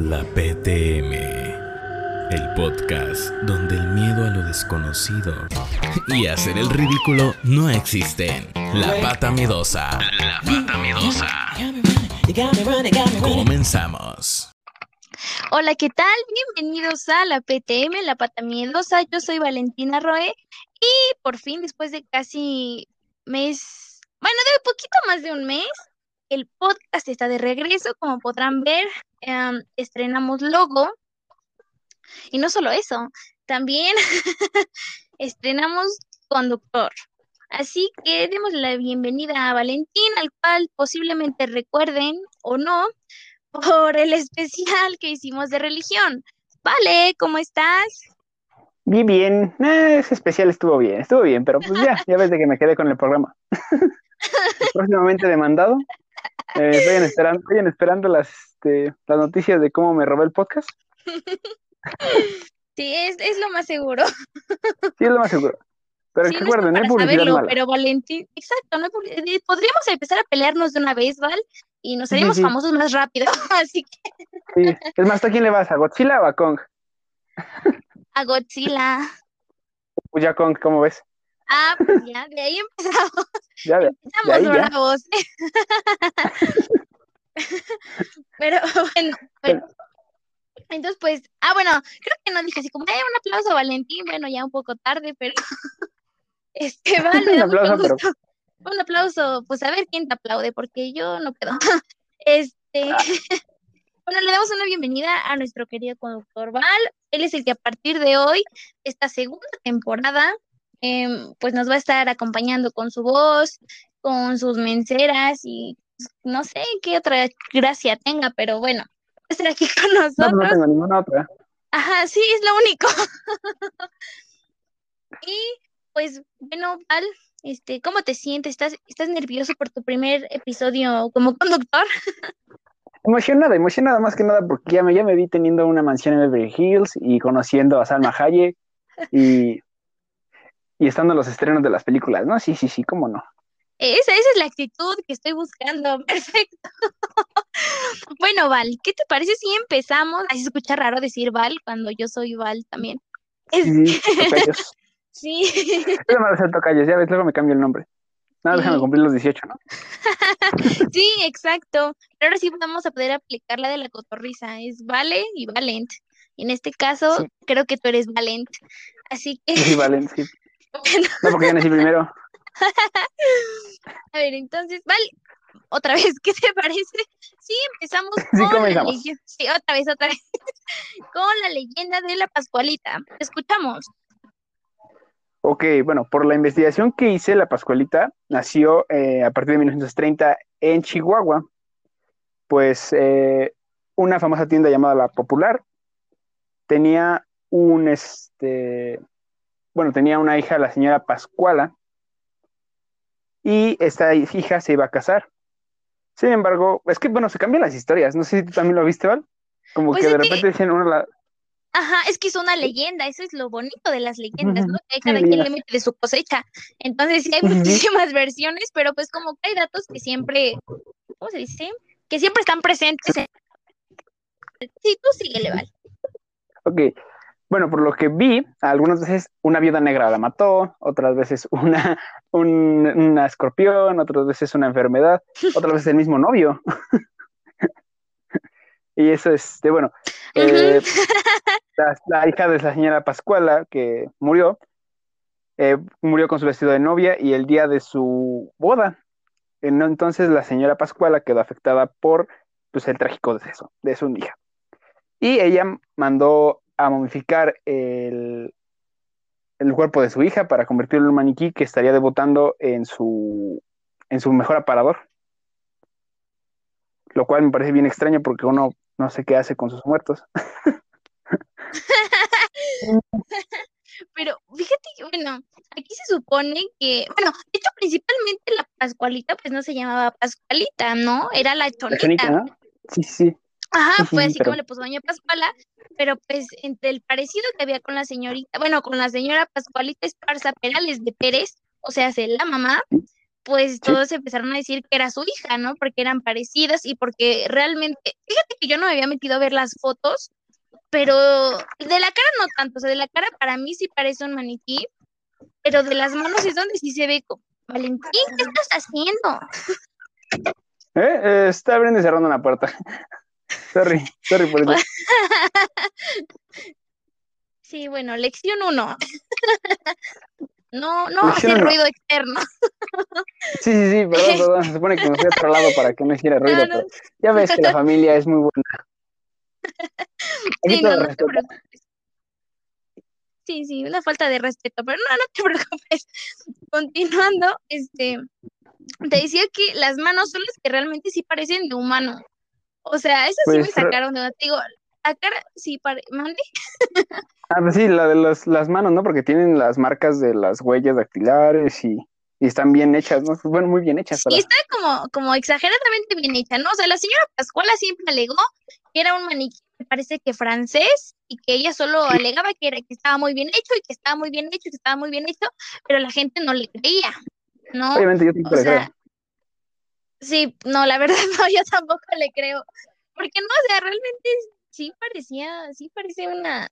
La PTM, el podcast donde el miedo a lo desconocido y hacer el ridículo no existen. La pata miedosa. La pata miedosa. Comenzamos. Hola, ¿qué tal? Bienvenidos a la PTM, la pata miedosa. Yo soy Valentina Roe y por fin, después de casi mes, bueno, de poquito más de un mes, el podcast está de regreso. Como podrán ver, em, estrenamos logo. Y no solo eso, también estrenamos conductor. Así que demos la bienvenida a Valentín, al cual posiblemente recuerden o no por el especial que hicimos de religión. Vale, ¿cómo estás? Bien, bien. Eh, ese especial estuvo bien, estuvo bien, pero pues ya, ya ves de que me quedé con el programa. Próximamente demandado. Eh, vayan, esperando, vayan esperando las, este, las noticias de cómo me robé el podcast. Sí, es, es lo más seguro. Sí, es lo más seguro. Pero Sí, no es recuerden, no para publicidad saberlo, mala. pero Valentín, exacto, no hay eh, podríamos empezar a pelearnos de una vez, ¿vale? Y nos Sí, sí. famosos más rápido, así que Sí. Es más, ¿tú a quién le vas? ¿A Godzilla o a Kong? a Godzilla. Pues ya Kong, ¿cómo ves? Ah, pues ya, de ahí empezamos, Ya, de- empezamos ahí ya. bravos. Pero bueno, bueno. Entonces, pues, ah, bueno, creo que no dije así como, eh, un aplauso a Valentín, bueno, ya un poco tarde, pero este, vale, Un aplauso, pero-. Un aplauso, pues a ver quién te aplaude, porque yo no puedo. Este, Ah. bueno, le damos una bienvenida a nuestro querido conductor Val. Él es el que a partir de hoy, esta segunda temporada, em, pues nos va a estar acompañando con su voz, con sus menceras y pues, no sé qué otra gracia tenga, pero bueno, va a estar aquí con No, pues no nosotros. tengo ninguna otra. Ajá, sí, es lo único. Y pues, bueno, Val, este, ¿cómo te sientes? ¿Estás, estás nervioso por tu primer episodio como conductor? Emocionada, emocionada más que nada porque ya me, ya me vi teniendo una mansión en Beverly Hills y conociendo a Salma Hayek y, y estando en los estrenos de las películas, ¿no? Sí, sí, sí, cómo no. Esa, esa es la actitud que estoy buscando. Perfecto. Bueno, Val, ¿qué te parece si empezamos? Así se escucha raro decir Val cuando yo soy Val también. Es- Sí, tocayos. sí, no sé tocayos, ya ves, luego me cambio el nombre. Nada, déjame Sí. cumplir los 18, ¿no? sí, exacto. Pero ahora sí vamos a poder aplicar la de la cotorriza. Es Vale y Valent. En este caso, Sí. creo que tú eres Valent. Así que, Sí, vale, sí. No, porque yo nací primero. a ver, entonces, Val, otra vez, ¿qué te parece? Sí, empezamos Sí, con la comenzamos. leyenda. Sí, otra vez, otra vez. Con la leyenda de la Pascualita. Escuchamos. Ok, bueno, por la investigación que hice, la Pascualita nació eh, a partir de 1930 en Chihuahua. Pues eh, una famosa tienda llamada La Popular tenía un, este, bueno, tenía una hija, la señora Pascuala, y esta hija se iba a casar. Sin embargo, es que, bueno, se cambian las historias. No sé si tú también lo viste, ¿val? Como Pues que de que- repente dicen una, la- Ajá, es que es una leyenda, eso es lo bonito de las leyendas, ¿no? Que Sí, cada quien le mete de su cosecha. Entonces, sí hay muchísimas versiones, pero pues como que hay datos que siempre, ¿cómo se dice? Que siempre están presentes. en- Sí, tú síguele, Val. Ok, bueno, por lo que vi, algunas veces una viuda negra la mató, otras veces una, un, una escorpión, otras veces una enfermedad, otras veces el mismo novio. y eso es, de, bueno, eh, la, la hija de la señora Pascuala, que murió, eh, murió con su vestido de novia y el día de su boda. En- Entonces la señora Pascuala quedó afectada por pues, el trágico deceso de su hija. Y ella mandó a momificar el, el cuerpo de su hija para convertirlo en un maniquí que estaría debutando en su, en su mejor aparador. Lo cual me parece bien extraño porque uno no sé qué hace con sus muertos. Pero fíjate que, bueno, aquí se supone que, bueno, de hecho, principalmente la Pascualita, pues no se llamaba Pascualita, ¿no? Era la La chonita. chonita, ¿no? Sí, sí. Ajá, fue sí, así pero- como le puso Doña Pascuala, pero pues entre el parecido que había con la señorita, bueno, con la señora Pascualita Esparza Perales de Pérez, o sea, hace la mamá, pues todos empezaron a decir que era su hija, ¿no? Porque eran parecidas y porque realmente, fíjate que yo no me había metido a ver las fotos, pero de la cara no tanto, o sea, de la cara para mí sí parece un maniquí, pero de las manos es donde sí se ve como, Valentín, ¿qué estás haciendo? ¿Eh? eh está abriendo y cerrando una puerta. Sorry, sorry por eso. sí, bueno, lección uno. No, no hacer ruido externo. Sí, sí, sí, perdón, perdón. Se supone que me fui a otro lado para que no hiciera ruido, pero ya ves que la familia es muy buena. Sí, no, no te preocupes. Sí, sí, una falta de respeto, pero no, no te preocupes. Continuando, este, te decía que las manos son las que realmente sí parecen de humano. O sea, esas sí me pues, sacaron de Te digo, cara sí parece. ¿Mande? Ah, pues sí, la de las, las manos, ¿no? Porque tienen las marcas de las huellas dactilares y, y están bien hechas, ¿no? Bueno, muy bien hechas. Sí, está como, como exageradamente bien hecha, ¿no? O sea, la señora Pascuala siempre alegó que era un maniquí, me parece que francés, y que ella solo alegaba que, era, que estaba muy bien hecho y que estaba muy bien hecho y que estaba muy bien hecho, pero la gente no le creía, ¿no? Obviamente yo le creo. Sí, no, la verdad no, yo tampoco le creo. Porque no, o sea, realmente sí parecía, sí parecía una,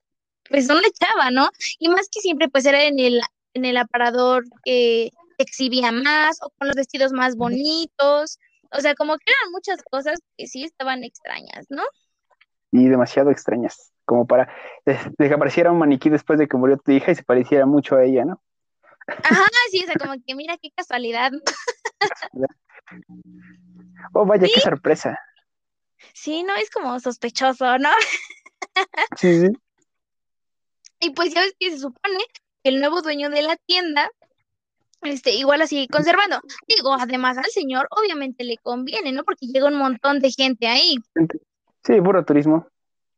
pues una chava, ¿no? Y más que siempre, pues era en el, en el aparador que exhibía más o con los vestidos más bonitos. O sea, como que eran muchas cosas que sí estaban extrañas, ¿no? Y demasiado extrañas, como para que apareciera un maniquí después de que murió tu hija y se pareciera mucho a ella, ¿no? Ajá, sí, o sea, como que mira qué casualidad. oh, vaya, qué sorpresa. Sí, no, es como sospechoso, ¿no? Sí, sí. Y pues ya ves que se supone que el nuevo dueño de la tienda, este, igual así conservando. Digo, además al señor obviamente le conviene, ¿no? Porque llega un montón de gente ahí. Sí, puro turismo.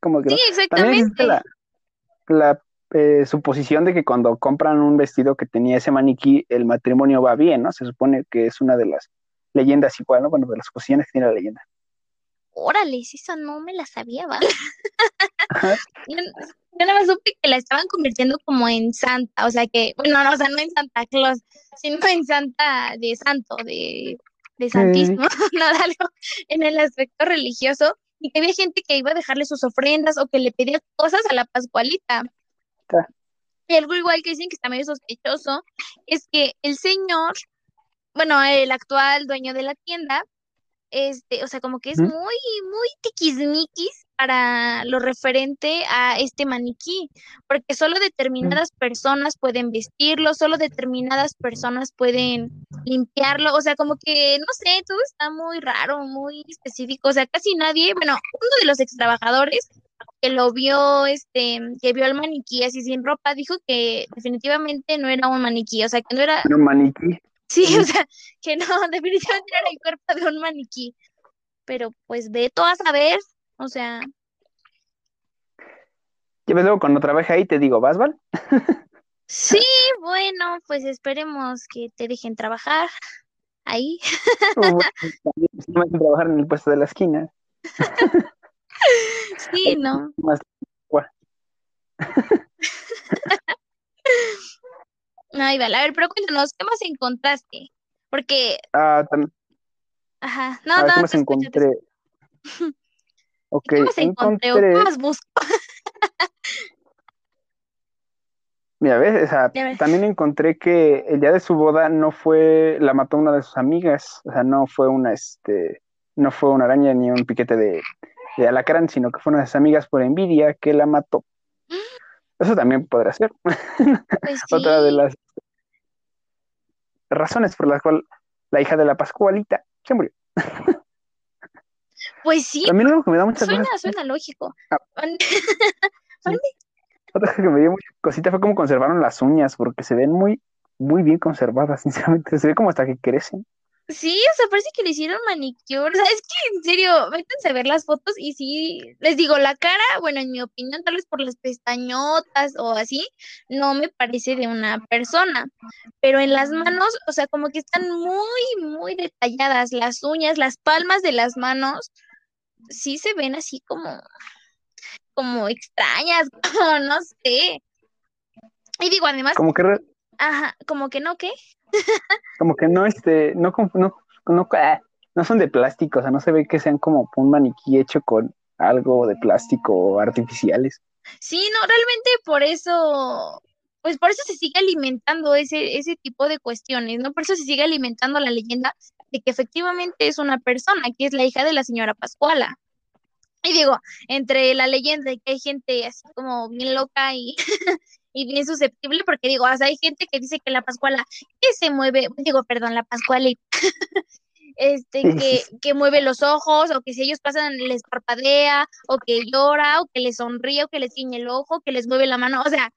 Como que sí, exactamente. la, la eh, suposición de que cuando compran un vestido que tenía ese maniquí, el matrimonio va bien, ¿no? Se supone que es una de las leyendas igual, ¿no? Bueno, de las posiciones que tiene la leyenda órale, esa no me la sabía, ¿vale? yo, nada más supe que la estaban convirtiendo como en santa, o sea que, bueno, no, o sea, no en Santa Claus, sino en santa de santo, de, de santismo, no, algo en el aspecto religioso, y que había gente que iba a dejarle sus ofrendas o que le pedía cosas a la Pascualita. Y algo igual que dicen que está medio sospechoso es que el señor, bueno, el actual dueño de la tienda, este, o sea, como que es muy, muy tiquismiquis para lo referente a este maniquí, porque solo determinadas personas pueden vestirlo, solo determinadas personas pueden limpiarlo, o sea, como que, no sé, todo está muy raro, muy específico, o sea, casi nadie, bueno, uno de los ex trabajadores que lo vio, este, que vio al maniquí así sin ropa, dijo que definitivamente no era un maniquí, o sea, que no era... Un maniquí. Sí, o sea, que no, definitivamente era el cuerpo de un maniquí. Pero pues ve todo a saber, o sea. Ya ves luego cuando trabaje ahí te digo, ¿vas, Val? Sí, bueno, pues esperemos que te dejen trabajar ahí. Uh, no me trabajar en el puesto de la esquina. Sí, no. Más... Ay, vale, a ver, pero cuéntanos, ¿qué más encontraste? Porque... Ah, también. Ajá, no, no, ¿qué más encontré? ok, ¿Qué más encontré? encontré... ¿Qué más busco? Mira, ¿ves? O sea, también encontré que el día de su boda no fue, la mató una de sus amigas, o sea, no fue una, este, no fue una araña ni un piquete de, de alacrán, sino que fue una de sus amigas por envidia que la mató. Eso también podrá ser. Pues Otra de las razones por las cuales la hija de la Pascualita se murió. Pues sí. También algo que me da mucha Suena, suena lógico. Ah. Otra cosa que me dio mucha cosita fue cómo conservaron las uñas, porque se ven muy, muy bien conservadas, sinceramente. Se ve como hasta que crecen. Sí, o sea, parece que le hicieron manicure. O sea, es que en serio, métanse a ver las fotos y sí, les digo, la cara, bueno, en mi opinión, tal vez por las pestañotas o así, no me parece de una persona. Pero en las manos, o sea, como que están muy, muy detalladas. Las uñas, las palmas de las manos, sí se ven así como, como extrañas, como no sé. Y digo, además. Como que Ajá, como que no, ¿qué? como que no, este, no, no, no, ah, no son de plástico, o sea, no se ve que sean como un maniquí hecho con algo de plástico o artificiales. Sí, no, realmente por eso, pues por eso se sigue alimentando ese, ese tipo de cuestiones, ¿no? Por eso se sigue alimentando la leyenda de que efectivamente es una persona, que es la hija de la señora Pascuala. Y digo, entre la leyenda y que hay gente así como bien loca y, y bien susceptible, porque digo, hay gente que dice que la Pascuala que se mueve, digo, perdón, la Pascuala este, que, que mueve los ojos, o que si ellos pasan les parpadea, o que llora, o que les sonríe, o que les ciñe el ojo, que les mueve la mano, o sea,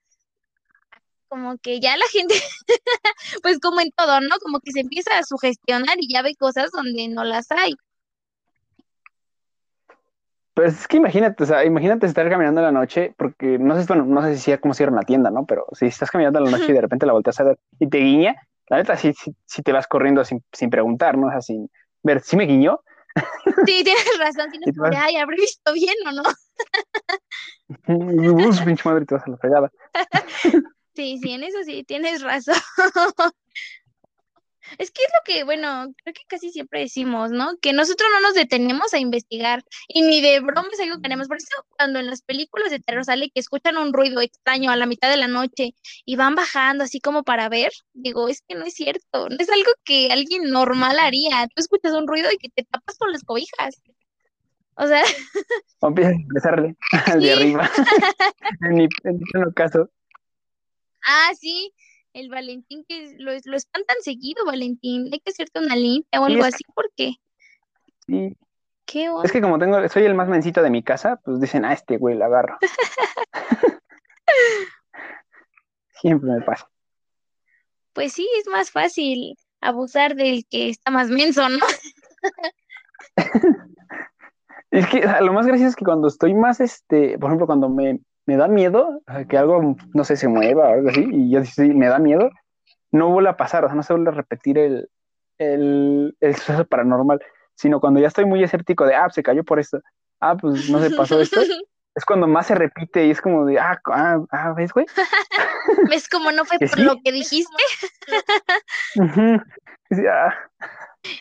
como que ya la gente, pues como en todo, ¿no? Como que se empieza a sugestionar y ya ve cosas donde no las hay. Pues es que imagínate, o sea, imagínate estar caminando en la noche, porque no sé, bueno, no sé si sea como cierra una tienda, ¿no? Pero si estás caminando en la noche y de repente la volteas a ver y te guiña, la neta sí, sí, te vas corriendo sin, sin preguntar, ¿no? O sea, sin ver, ¿sí me guiñó? Sí, tienes razón, si no ay, habré visto bien o no. Uf, pinche madre, te vas a la fregada. Sí, sí, en eso sí, tienes razón. Es que es lo que, bueno, creo que casi siempre decimos, ¿no? Que nosotros no nos detenemos a investigar y ni de bromas algo que queremos. Por eso cuando en las películas de terror sale que escuchan un ruido extraño a la mitad de la noche y van bajando así como para ver, digo, es que no es cierto, no es algo que alguien normal haría. Tú escuchas un ruido y que te tapas con las cobijas. O sea... O empiezas a empezarle al de arriba. en mi, en caso. Ah, sí, el Valentín que lo, lo espantan seguido, Valentín. Hay que hacerte una limpia o algo así, ¿por qué? Sí. ¿Qué Es que como tengo, soy el más mencito de mi casa, pues dicen, ah, este güey lo agarro. Siempre me pasa. Pues sí, es más fácil abusar del que está más menso, ¿no? es que lo más gracioso es que cuando estoy más, este, por ejemplo, cuando me, me da miedo que algo, no sé, se mueva o algo así, y yo sí, me da miedo, no vuelve a pasar, o sea, no se vuelve a repetir el, el, el suceso paranormal, sino cuando ya estoy muy escéptico de, ah, se cayó por esto, ah, pues no se pasó esto, es cuando más se repite y es como de, ah, ah, ah ¿ves, güey? ¿Ves como no fue por lo que dijiste? Ah.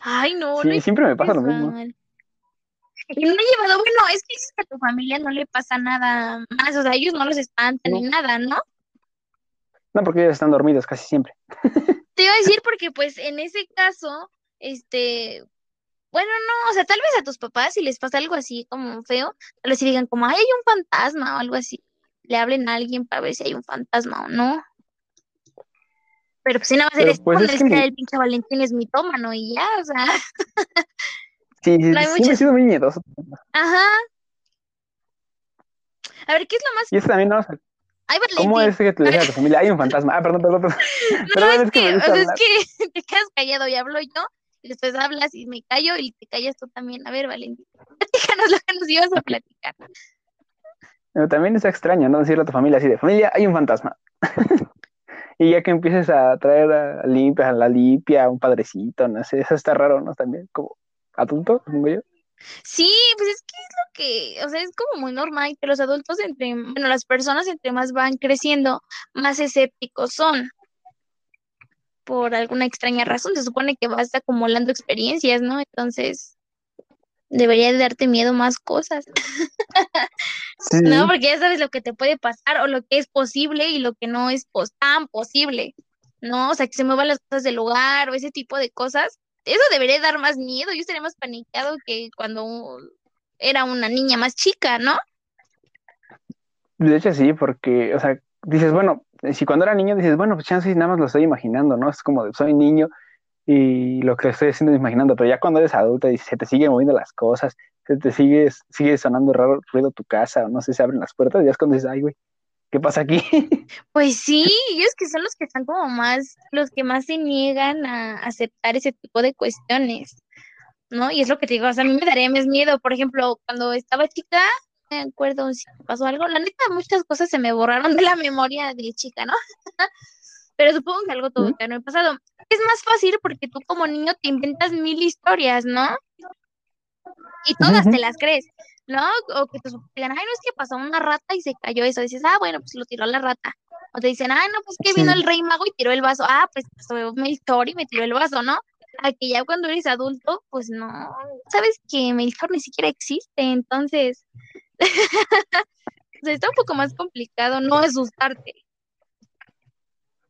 Ay, no. Sí, siempre me pasa lo mismo. Y no he llevado, bueno, es que dices que a tu familia no le pasa nada más, o sea, ellos no los espantan ni nada, ¿no? No, porque ellos están dormidos casi siempre. Te iba a decir porque, pues, en ese caso, este, bueno, no, o sea, tal vez a tus papás si les pasa algo así como feo, tal vez si digan como, ay, hay un fantasma o algo así, le hablen a alguien para ver si hay un fantasma o no. Pero pues si nada más eres pues, es que, el pinche Valentín es mitómano y ya, o sea. Sí, sí, siempre he sido muy miedoso. Ajá. A ver, ¿qué es lo más... Y eso también no... Ay, ¿Cómo es que te dije a tu familia? Hay un fantasma. Ah, perdón, perdón, perdón. No, es, que, o sea, es que te quedas callado y hablo yo, y después hablas y me callo y te callas tú también. A ver, Valentín, platícanos lo que nos ibas a platicar. Pero también es extraño, ¿no? Decirle a tu familia así de, familia, hay un fantasma. y ya que empieces a traer a limpia, a la limpia, a un padrecito, no sé, eso está raro, ¿no? También, como, adulto, como yo. Sí, pues es que es lo que, o sea, es como muy normal que los adultos, entre, bueno, las personas entre más van creciendo, más escépticos son. Por alguna extraña razón, se supone que vas acumulando experiencias, ¿no? Entonces, debería de darte miedo más cosas. No, porque ya sabes lo que te puede pasar o lo que es posible y lo que no es tan posible, ¿no? O sea, que se muevan las cosas del lugar o ese tipo de cosas eso debería dar más miedo. Yo estaría más paniqueado que cuando era una niña más chica, ¿no? De hecho, sí, porque, o sea, dices, bueno, si cuando era niño dices, bueno, pues chance nada más lo estoy imaginando, ¿no? Es como, soy niño y lo que estoy haciendo es imaginando, pero ya cuando eres adulta y se te siguen moviendo las cosas, se te sigue, sigue sonando raro ruido tu casa, o no sé, se abren las puertas, ya es cuando dices, ay, güey, ¿qué pasa aquí? Pues sí, ellos que son los que están como más, los que más se niegan a aceptar ese tipo de cuestiones, ¿no? Y es lo que te digo, o sea, a mí me daría más miedo, por ejemplo, cuando estaba chica, me acuerdo si pasó algo, la neta, muchas cosas se me borraron de la memoria de chica, ¿no? Pero supongo que algo tuvo que haber pasado. Es más fácil porque tú como niño te inventas mil historias, ¿no? Y todas te las crees. ¿No? O que te digan, ay, no es que pasó una rata y se cayó eso. dices, ah, bueno, pues lo tiró la rata. O te dicen, ah, no, pues que vino el rey mago y tiró el vaso. Ah, pues pasó Melchor y me tiró el vaso, ¿no? A que ya cuando eres adulto, pues no, sabes que Melchor ni siquiera existe, entonces o sea, está un poco más complicado no asustarte.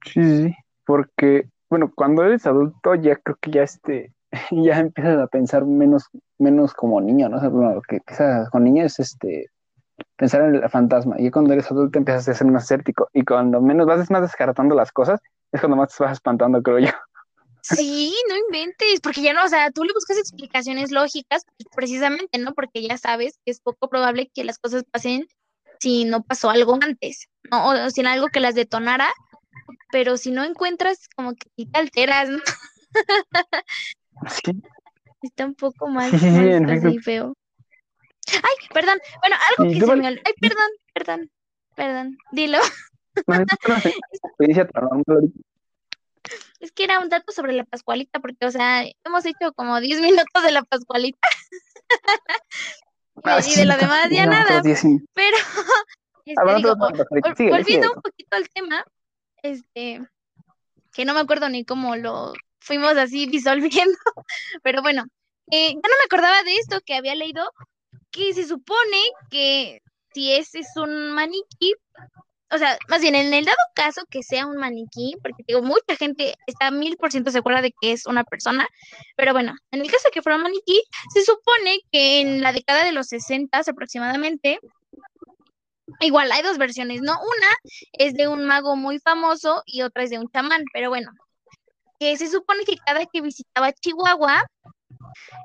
Sí, sí, porque, bueno, cuando eres adulto ya creo que ya este, ya empiezas a pensar menos, menos como niño, ¿no? O bueno, que empiezas con niño es este pensar en el fantasma. Y cuando eres adulto empiezas a ser más escéptico. Y cuando menos vas más descartando las cosas, es cuando más te vas espantando, creo yo. Sí, no inventes, porque ya no, o sea, tú le buscas explicaciones lógicas, precisamente, ¿no? Porque ya sabes que es poco probable que las cosas pasen si no pasó algo antes, ¿no? O, sin algo que las detonara, pero si no encuentras, como que te alteras, ¿no? Sí. Está un poco más, Sí, en feo. Ay, perdón, bueno, algo que se me olvidó. Ay, perdón, perdón, perdón, dilo. No, es que era un dato sobre la Pascualita, porque, o sea, hemos hecho como 10 minutos de la Pascualita. Ah, y sí, de lo demás ya no, nada, pero este, digo, volviendo un poquito al tema, este, que no me acuerdo ni cómo lo fuimos así disolviendo, pero bueno, eh, ya no me acordaba de esto que había leído, que se supone que si ese es un maniquí, o sea, más bien en el dado caso que sea un maniquí, porque digo, mucha gente está mil por ciento segura de que es una persona, pero bueno, en el caso de que fuera un maniquí, se supone que en la década de los 60 aproximadamente, igual hay dos versiones, ¿no? Una es de un mago muy famoso y otra es de un chamán, pero bueno, que se supone que cada que visitaba Chihuahua,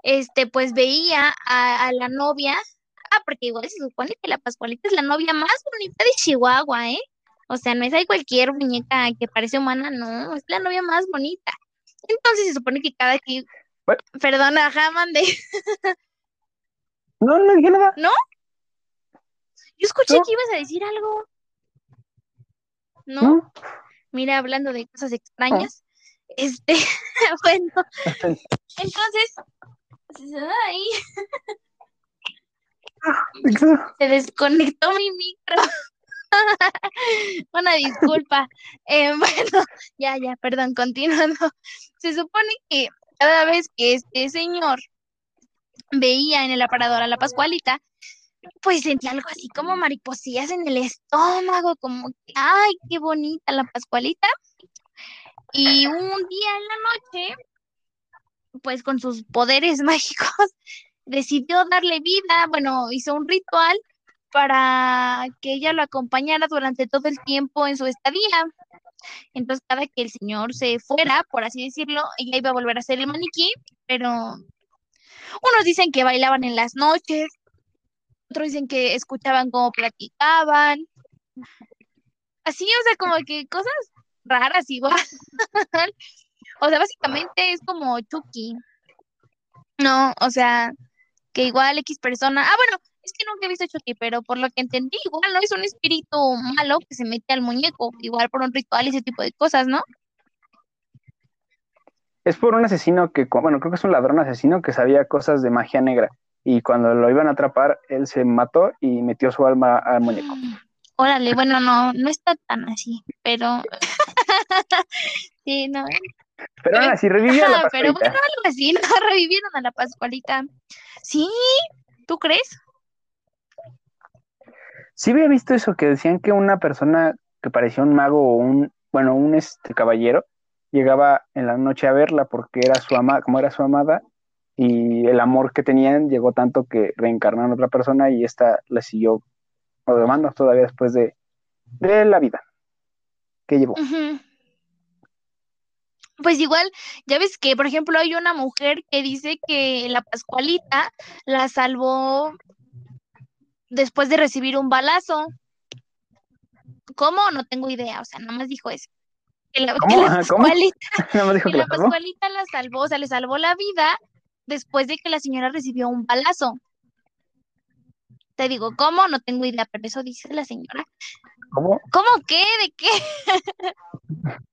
este, pues veía a, a la novia, ah, porque igual se supone que la Pascualita es la novia más bonita de Chihuahua, ¿eh? O sea, no es ahí cualquier muñeca que parece humana, no, es la novia más bonita. Entonces se supone que cada que, Bueno. perdona, ajá, mandé. No, no dije nada. Yo escuché No. que ibas a decir algo. ¿No? No. Mira, hablando de cosas extrañas. Este, bueno, entonces, ay, se desconectó mi micro. Una disculpa. Eh, bueno, ya, ya, perdón, continuando. Se supone que cada vez que este señor veía en el aparador a la Pascualita, pues sentía algo así como mariposillas en el estómago, como que, ay, qué bonita la Pascualita. Y un día en la noche, pues con sus poderes mágicos, decidió darle vida, bueno, hizo un ritual para que ella lo acompañara durante todo el tiempo en su estadía. Entonces, cada que el señor se fuera, por así decirlo, ella iba a volver a ser el maniquí, pero unos dicen que bailaban en las noches, otros dicen que escuchaban cómo platicaban. Así, o sea, como que cosas raras igual. o sea, básicamente es como Chucky. No, o sea, que igual X persona. Ah, bueno, es que nunca he visto Chucky, pero por lo que entendí, igual no es un espíritu malo que se mete al muñeco, igual por un ritual y ese tipo de cosas, ¿no? Es por un asesino que, bueno, creo que es un ladrón asesino que sabía cosas de magia negra. Y cuando lo iban a atrapar, él se mató y metió su alma al muñeco. Órale, bueno, no, no está tan así, pero sí, no, Pero aún así, revivió a la Ajá, pero bueno, pascualita. algo así, ¿no? Revivieron a la Pascualita. Sí, ¿tú crees? Sí había visto eso, que decían que una persona que parecía un mago o un, bueno, un este caballero, llegaba en la noche a verla porque era su amada, como era su amada, y el amor que tenían llegó tanto que reencarnaron a otra persona y esta le siguió amando todavía después de, de la vida que llevó. Pues igual, ya ves que, por ejemplo, hay una mujer que dice que la Pascualita la salvó después de recibir un balazo. ¿Cómo? No tengo idea, o sea, nada más dijo eso. Que la, que ¿Cómo? la ¿cómo? Pascualita, dijo que la salvó. Pascualita la salvó, o sea, le salvó la vida después de que la señora recibió un balazo. Te digo, ¿cómo? No tengo idea, pero eso dice la señora. ¿Cómo? ¿Cómo qué? ¿De qué?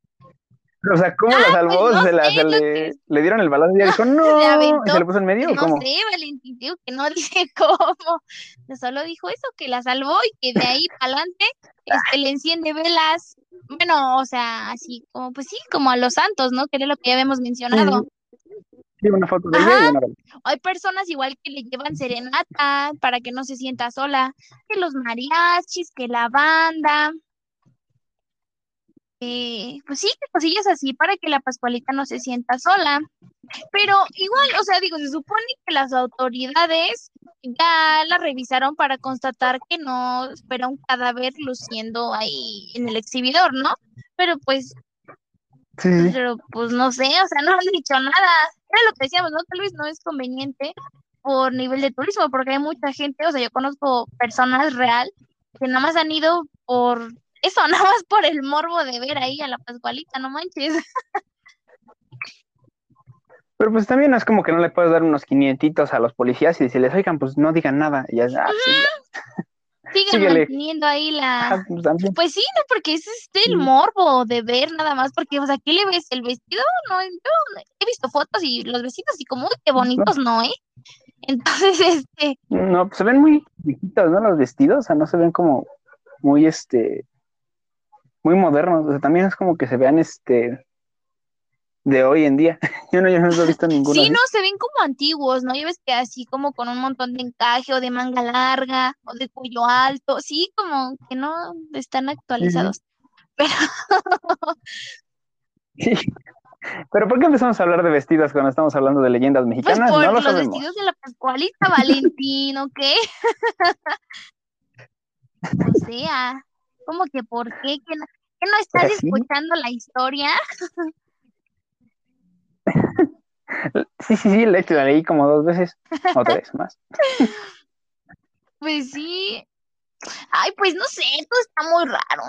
O sea, ¿cómo la salvó? pues no ¿Se, la, se le, dieron el balazo y ella dijo, no, aventó. y se le puso en medio. ¿o No ¿Cómo? sé, Valentín, digo que no dice cómo. Solo dijo eso, que la salvó y que de ahí para adelante este, le enciende velas. Bueno, o sea, así como, pues sí, como a los santos, ¿no? Que era lo que ya habíamos mencionado. Sí, una foto de ella y una Hay personas igual que le llevan serenata para que no se sienta sola, que los mariachis, que la banda. Eh, pues sí, que cosillas así para que la Pascualita no se sienta sola. Pero igual, o sea, digo, se supone que las autoridades ya la revisaron para constatar que no fuera un cadáver luciendo ahí en el exhibidor, ¿no? Pero pues Sí, sí. pero pues no sé, o sea, no han dicho nada. Era lo que decíamos, ¿no? Tal vez no es conveniente por nivel de turismo, porque hay mucha gente, o sea, yo conozco personas real que nada más han ido por eso, nada más por el morbo de ver ahí a la Pascualita, no manches. Pero pues también es como que no le puedes dar unos quinientitos a los policías y decirles, oigan, pues no digan nada. Y ya, ah, sí, Síguele. manteniendo ahí la... Ah, pues. Pues sí, no, porque ese es el morbo de ver nada más, porque, o sea, ¿qué le ves? ¿El vestido? No, yo he visto fotos y los vestidos y como, uy, qué bonitos, ¿no, eh? Entonces, este, No, pues se ven muy viejitos, ¿no? Los vestidos, o sea, no se ven como muy, este, muy modernos. O sea, también es como que se vean, este, de hoy en día. Yo no, yo no he visto ninguno. Sí, así. no, se ven como antiguos, ¿no? Ya ves que así como con un montón de encaje o de manga larga o de cuello alto, sí, como que no están actualizados. Pero Sí. Pero ¿por qué empezamos a hablar de vestidos cuando estamos hablando de leyendas pues mexicanas? por no lo los sabemos. vestidos de la Pascualita, Valentín, ¿o qué? O sea, como que por qué, que no, que no estás Pues sí. escuchando la historia. Sí, sí, sí, la, la leí como dos veces o tres más. Pues sí. Ay, pues no sé, esto está muy raro.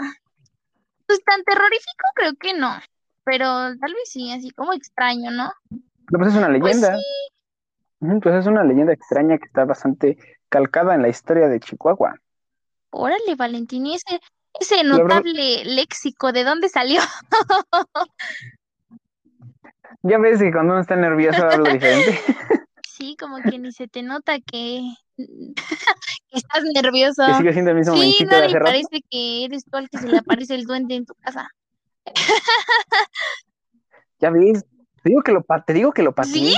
Pues tan terrorífico creo que no, pero tal vez sí, así como extraño, ¿no? Pero pues es una Pues leyenda. Ujú, Pues es una leyenda extraña que está bastante calcada en la historia de Chihuahua. Órale, Valentín, y ese, ese notable léxico, ¿de dónde salió? Ya ves que cuando uno está nervioso habla diferente. Sí, como que ni se te nota que, que estás nervioso. Que sigue siendo el mismo Sí, no, rato. parece que eres tú al que se le aparece el duende en tu casa. Ya ves, te digo que lo, te digo que lo pateé. Sí,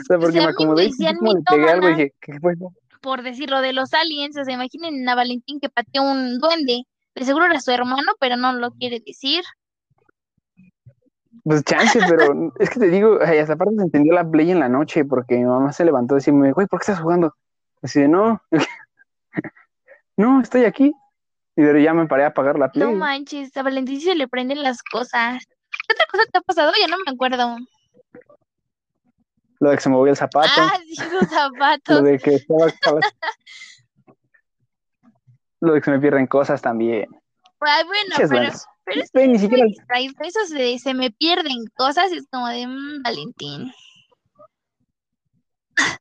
O sea, porque si a me mí acomodé me y le algo y dije, ¿qué fue? Por decir lo de los aliens, o sea, imaginen a Valentín que pateó un duende. De seguro era su hermano, pero no lo quiere decir. Pues chance, pero es que te digo, ay, hasta aparte se entendió la play en la noche porque mi mamá se levantó y decirme, güey, ¿por qué estás jugando? Así de, no, no, estoy aquí. Y pero ya me paré a apagar la play. No manches, a Valentín se le prenden las cosas. ¿Qué otra cosa te ha pasado? Ya no me acuerdo. Lo de que se movió el zapato, Ah, sí, sus lo zapatos. de que estaba... lo de que se me pierden cosas también. Ay, bueno, pero, es Güey, ni siquiera... Eso se, se me pierden cosas, es como de "Mm, Valentín.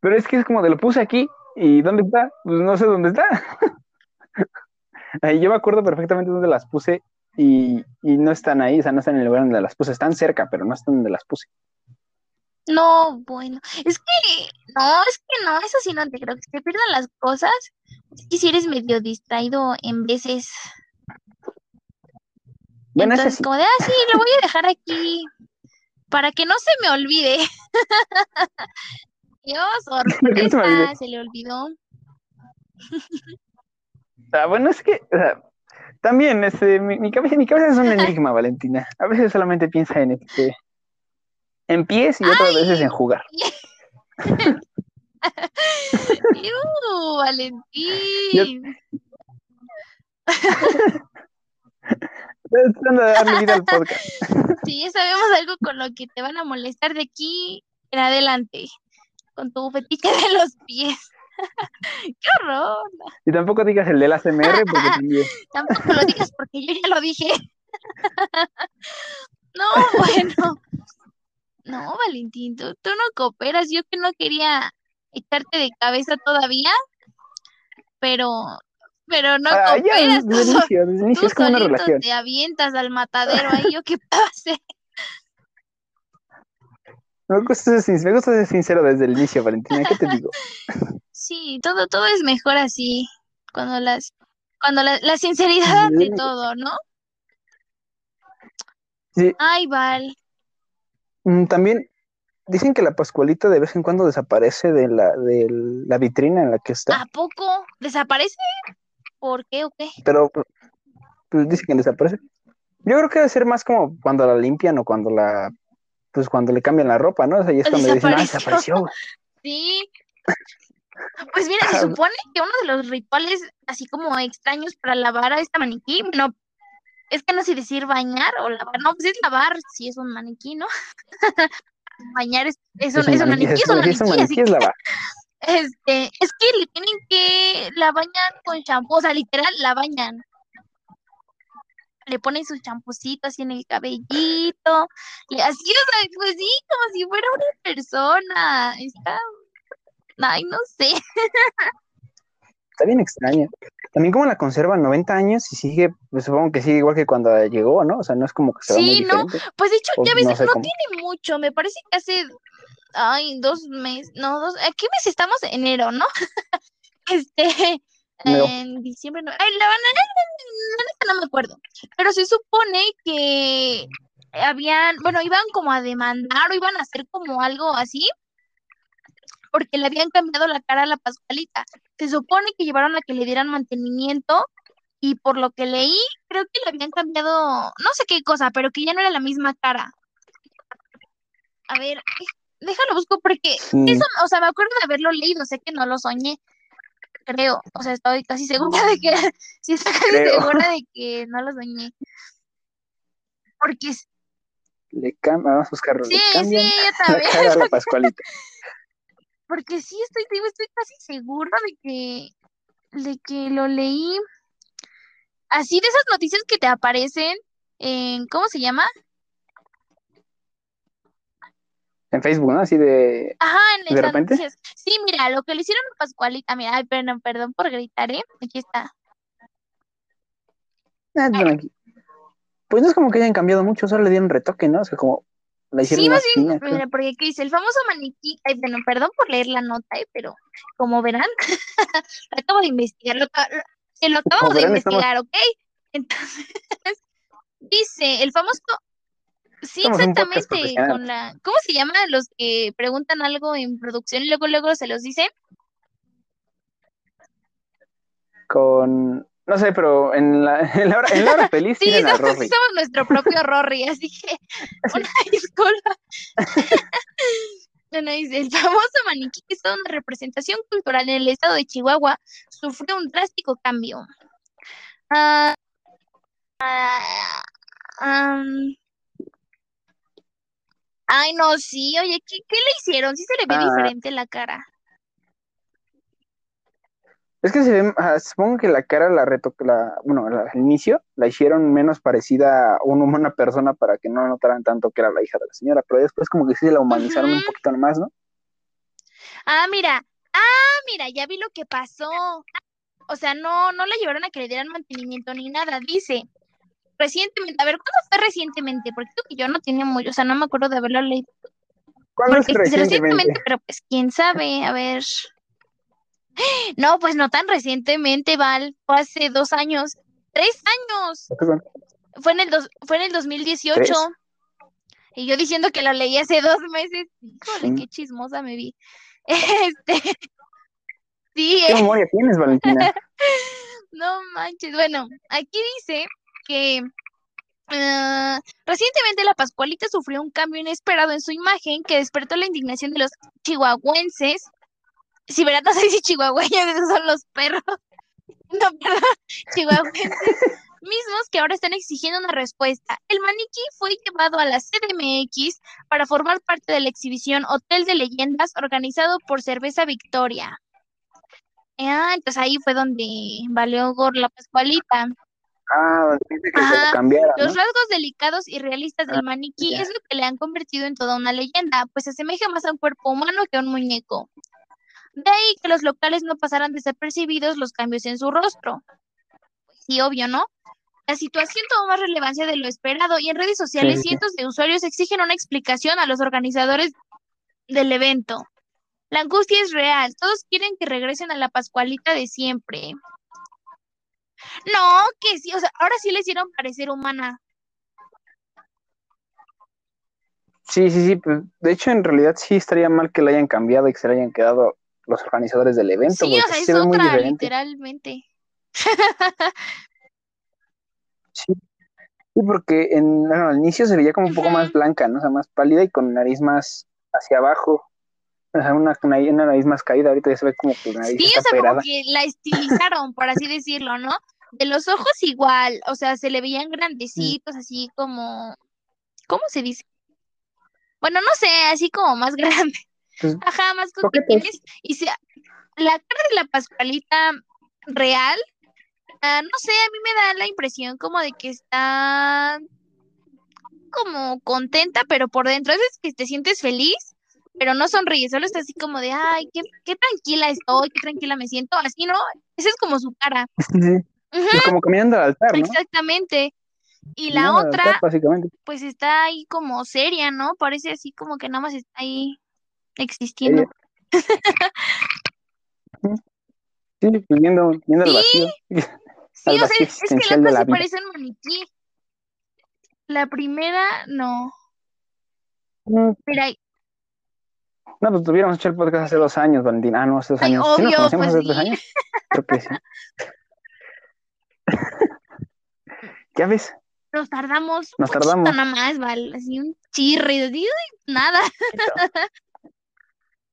Pero es que es como de lo puse aquí y ¿dónde está? Pues no sé dónde está. Ahí yo me acuerdo perfectamente dónde las puse y, y no están ahí, o sea, no están en el lugar donde las puse, están cerca, pero no están donde las puse. No, bueno, es que, no, es que no, eso sí no te creo que se pierdan las cosas. Es que si eres medio distraído en veces. Bueno, Entonces, sí. como de, ah, sí, lo voy a dejar aquí para que no se me olvide. Olvide. sorpresa, se le olvidó. Ah, bueno, es que, o sea, también, este, mi, mi cabeza, mi cabeza es un enigma, Valentina. A veces solamente piensa en este, en pies y otras veces en jugar. ¡Iu, Valentín! Tratando de darle vida al podcast. Si ya sabemos algo con lo que te van a molestar de aquí en adelante, con tu fetiche de los pies. ¡Qué horror! Y tampoco digas el del ACMR porque también. Tampoco lo digas porque yo ya lo dije. No, bueno. No, Valentín, tú, tú no cooperas. Yo que no quería echarte de cabeza todavía, pero, pero no Ah, ya, cooperas. el Tú, inicio, tú inicio, es como una relación. te avientas al matadero ahí, yo qué puedo hacer. Me gusta, ser, me gusta ser sincero desde el inicio, Valentina. ¿Qué te digo? Sí, todo, todo es mejor así. Cuando las, cuando la, la sinceridad de todo, ¿no? Sí. Ay, Val. Mm, También dicen que la Pascualita de vez en cuando desaparece de la, de la vitrina en la que está, ¿A poco desaparece? ¿Por qué o qué? pero pues dicen que desaparece. Yo creo que debe ser más como cuando la limpian o cuando la, pues cuando le cambian la ropa, ¿no? O sea, y es cuando dicen, ah, Desapareció. Sí. Pues mira, se Ah. supone que uno de los rituales así como extraños para lavar a esta maniquí, no, es que no sé decir bañar o lavar, no, pues es lavar si es un maniquí, ¿no? Bañar es, es un, es un maniquí, es un sí, es un maniquí, así maniquí, es lavar. Este, es que le tienen que, la bañan con champú, o sea, literal, la bañan. Le ponen su champucito así en el cabellito, y así, o sea, pues sí, como si fuera una persona. Está, ay, no sé. Está bien extraña. También como la conservan 90 años y sigue, pues supongo que sigue igual que cuando llegó, ¿no? O sea, no es como que se va muy Sí, ¿no? Pues de hecho, O ya ves, no sé no cómo. tiene mucho, me parece que hace, ay, dos meses, no, dos, ¿a qué mes estamos? Enero, ¿no? Este, en diciembre, no, ay, la van a, la neta no me acuerdo, pero se supone que habían, bueno, iban como a demandar o iban a hacer como algo así, porque le habían cambiado la cara a la Pascualita. Se supone que llevaron a que le dieran mantenimiento y por lo que leí, creo que le habían cambiado, no sé qué cosa, pero que ya no era la misma cara. A ver, déjalo busco porque Sí. eso, o sea, me acuerdo de haberlo leído, sé que no lo soñé, creo, o sea, estoy casi segura de que, sí estoy casi Creo. segura de que no lo soñé. Porque Le cam- vamos a buscarlo. sí, le sí, yo la también, cara a la Pascualita. Porque sí estoy, digo, estoy casi segura de que, de que lo leí. Así de esas noticias que te aparecen en, ¿cómo se llama? En Facebook, ¿no? Así de. Ajá, en ¿De esas repente? noticias. Sí, mira, lo que le hicieron a Pascualita, mira, ay, perdón, perdón por gritar, ¿eh? Aquí está. Ah, bueno, aquí. Pues no es como que hayan cambiado mucho, solo le dieron retoque, ¿no? O sea, como la hicieron Sí, más más bien, fina. mira, porque aquí dice el famoso maniquí, ay, bueno, perdón por leer la nota, ¿eh? Pero como verán, acabo de investigar, lo, se lo Como de estamos- investigar, ¿ok? Entonces, dice, el famoso, sí, exactamente, con la, ¿cómo se llama? Los que preguntan algo en producción y luego, luego se los dicen. Con. No sé, pero en la, en la, hora, en la hora feliz Sí, a somos, Rory. somos nuestro propio Rory, así que una disculpa. Bueno, dice, el famoso maniquí, que es toda una representación cultural en el estado de Chihuahua, sufrió un drástico cambio. Ah, am, ay, no, sí, oye, ¿qué, qué le hicieron? Sí se le ve Ah. diferente la cara. Es que se ve, ah, supongo que la cara la retoque, la, bueno, la- al inicio la hicieron menos parecida a un- una persona para que no notaran tanto que era la hija de la señora, pero después como que sí la humanizaron un poquito más, ¿no? Ah, mira, ah, mira, ya vi lo que pasó. O sea, no, no la llevaron a que le dieran mantenimiento ni nada. Dice, recientemente, a ver, ¿cuándo fue recientemente? Porque creo que yo no tenía mucho, o sea, no me acuerdo de haberlo leído. ¿Cuándo es Porque dice recientemente? recientemente, pero pues quién sabe, a ver. No, pues no tan recientemente, Val, fue hace dos años, tres años, fue en el dos, fue en el 2018. ¿Tres? Y yo diciendo que lo leí hace dos meses, híjole, Sí. qué chismosa me vi. Este, sí, ¿Qué eh, memoria tienes, Valentina? No manches. Bueno, aquí dice que ah, recientemente la Pascualita sufrió un cambio inesperado en su imagen que despertó la indignación de los chihuahuenses. Si verán, no sé si chihuahueños, esos son los perros. No, perdón, chihuahuenses mismos que ahora están exigiendo una respuesta. El maniquí fue llevado a la CDMX para formar parte de la exhibición Hotel de Leyendas organizado por Cerveza Victoria. Ah, entonces ahí fue donde valió Gor la Pascualita. Ah, dice que Ajá, cambiara, ¿no? Los rasgos delicados y realistas del Ah, maniquí ya. es lo que le han convertido en toda una leyenda, pues se asemeja más a un cuerpo humano que a un muñeco. De ahí que los locales no pasaran desapercibidos los cambios en su rostro. Pues sí, obvio, ¿no? La situación tomó más relevancia de lo esperado y en redes sociales Sí, cientos de usuarios exigen una explicación a los organizadores del evento. La angustia es real. Todos quieren que regresen a la Pascualita de siempre. No, que sí, o sea, ahora sí le hicieron parecer humana. Sí, sí, sí, pues de hecho en realidad sí estaría mal que la hayan cambiado y que se le hayan quedado los organizadores del evento. Sí, o sea, es otra, literalmente. sí. Sí, porque en, al inicio se veía como un poco más blanca, ¿no? O sea, más pálida y con nariz más hacia abajo. O sea, una, una, nariz más caída, ahorita ya se ve como que la nariz Sí, o sea, como que la estilizaron, por así decirlo, ¿no? De los ojos igual, o sea, se le veían grandecitos, así como, ¿cómo se dice? Bueno, no sé, así como más grande. Pues, Ajá, más. Y sea, la cara de la Pascualita real, ah, no sé, a mí me da la impresión como de que está como contenta, pero por dentro, veces que te sientes feliz, pero no sonríes, solo está así como de, ay, qué, qué tranquila estoy, qué tranquila me siento, así, ¿no? Esa es como su cara. Sí. Como caminando al altar, ¿no? Exactamente. Y la otra, pues está ahí como seria, ¿no? Parece así como que nada más está ahí existiendo. sí, viendo, viendo el vacío. Sí, o sea, es que la otra se parece un maniquí. La primera, no. Mm. Mira, no, pues tuviéramos hecho el podcast hace dos años, Valentina. Ah, no, hace dos años. Obvio, ¿Sí nos pues hace sí. dos años? Creo que sí. ya ves. Nos tardamos. Nos tardamos. Nada más, ¿vale? Así un chirri, nada.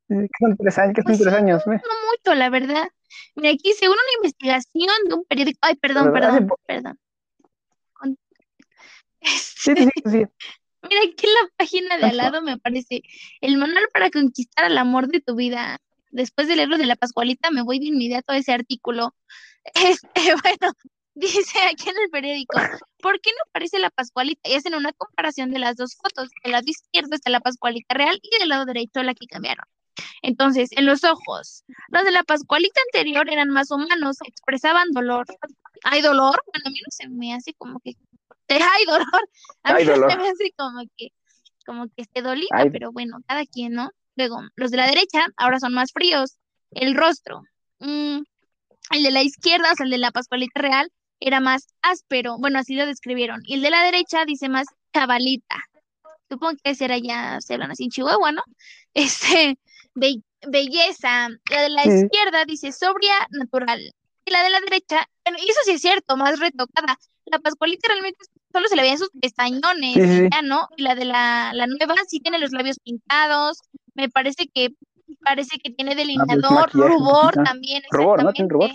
¿Qué son tres años? ¿Qué son Pues tres sí, años? No mucho, la verdad. Mira, aquí según una investigación de un periódico. Ay, perdón, perdón, perdón. Con- Sí, sí, sí, sí. Mira, aquí en la página de al lado me aparece el manual para conquistar el amor de tu vida. Después de leerlo de la Pascualita, me voy de inmediato a ese artículo. Este, bueno, dice aquí en el periódico, ¿por qué no aparece la Pascualita? Y hacen una comparación de las dos fotos. Del lado izquierdo está la Pascualita real y del lado derecho la que cambiaron. Entonces, en los ojos, los de la Pascualita anterior eran más humanos, expresaban dolor. ¿Hay dolor? Bueno, a mí no se me hace como que hay dolor. A mí no se me hace como que, como que esté dolida, pero bueno, cada quien, ¿no? Luego, los de la derecha ahora son más fríos. El rostro. mm, el de la izquierda, o sea, el de la Pascualita Real, era más áspero. Bueno, así lo describieron. Y el de la derecha dice más cabalita. Supongo que ese era ya, se hablan así en Chihuahua, ¿no? Este, be- belleza. La de la Sí. izquierda dice sobria, natural. Y la de la derecha, bueno, y eso sí es cierto, más retocada. La Pascualita realmente solo se le veían sus pestañones Sí, ya, ¿no? Y la de la, la nueva sí tiene los labios pintados. Me parece que parece que tiene delineador, Ah, pues, rubor también, rubor, ¿no? ¿Tiene rubor?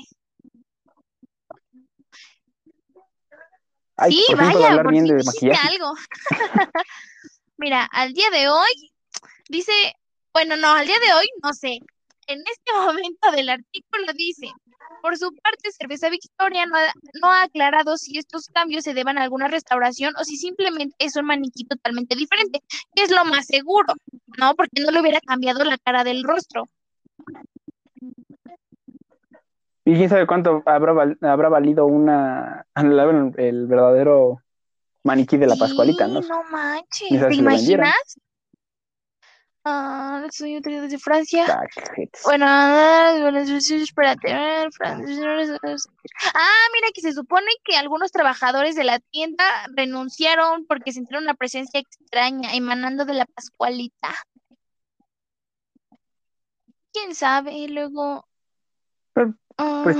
Ay, Sí, por vaya, por bien fin de maquillaje. algo. Mira, al día de hoy dice, bueno, no, al día de hoy no sé. En este momento del artículo dice, por su parte, Cerveza Victoria no ha, no ha aclarado si estos cambios se deban a alguna restauración o si simplemente es un maniquí totalmente diferente, que es lo más seguro, ¿no? Porque no le hubiera cambiado la cara del rostro. Y quién sabe cuánto habrá, val- habrá valido una el, el verdadero maniquí de la Pascualita, ¿no? No manches, ¿te imaginas? Ah, soy un trío desde Francia. Ah. Bueno, ah, bueno, espérate. ah, Ah, mira que se supone que algunos trabajadores de la tienda renunciaron porque sintieron una presencia extraña emanando de la Pascualita. ¿Quién sabe? Y luego... Pero, ah, pues,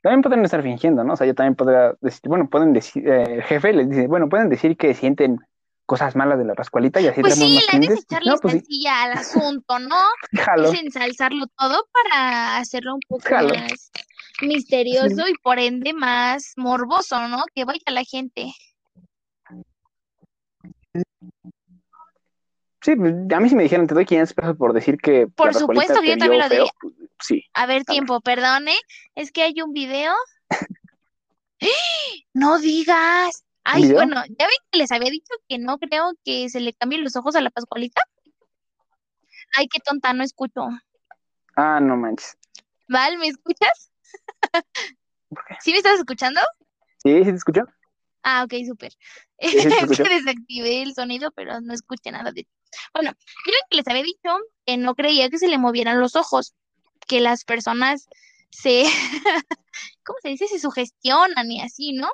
También pueden estar fingiendo, ¿no? O sea, yo también podría decir, bueno, pueden decir, eh, el jefe les dice, bueno, pueden decir que sienten cosas malas de la Pascualita y así pues sí, más la idea es echarle No, pues sí, al asunto, ¿no? jalo. Es ensalzarlo todo para hacerlo un poco Jalo. más misterioso y por ende más morboso, ¿no? Que vaya la gente. Sí, pues, a mí si me dijeran, te doy 500 pesos por decir que Por supuesto que yo también lo diría. pues, sí. A ver, tiempo, perdone. Es que hay un video. No digas. Ay, video? bueno, ya ven que les había dicho que no creo que se le cambien los ojos a la Pascualita. Ay, qué tonta, no escucho. Ah, no manches. Val, ¿me escuchas? ¿Por qué? ¿Sí me estás escuchando? ¿Sí? ¿Sí te escuchó? Ah, ok, súper. Desactivé el sonido, pero no escuché nada de Bueno, yo que les había dicho que no creía que se le movieran los ojos, que las personas se, ¿cómo se dice? Se sugestionan y así, ¿no?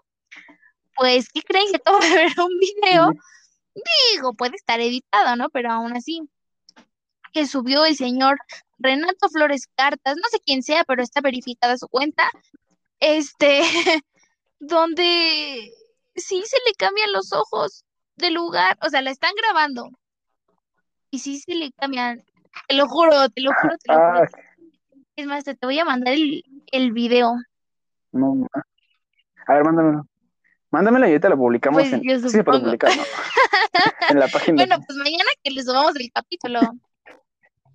Pues, ¿qué creen que todo ver un video? Digo, puede estar editado, ¿no? Pero aún así, que subió el señor Renato Flores Cartas, no sé quién sea, pero está verificada su cuenta, este, donde sí se le cambian los ojos de lugar, o sea, la están grabando y sí se le cambian, te lo juro, te lo juro, te lo juro. Es más, te, voy a mandar el, el video. no. A ver, mándamelo. Mándamelo y ahorita lo publicamos Pues en... Sí, supongo. publicar, ¿no? en la página. Bueno, pues mañana que les subamos el capítulo.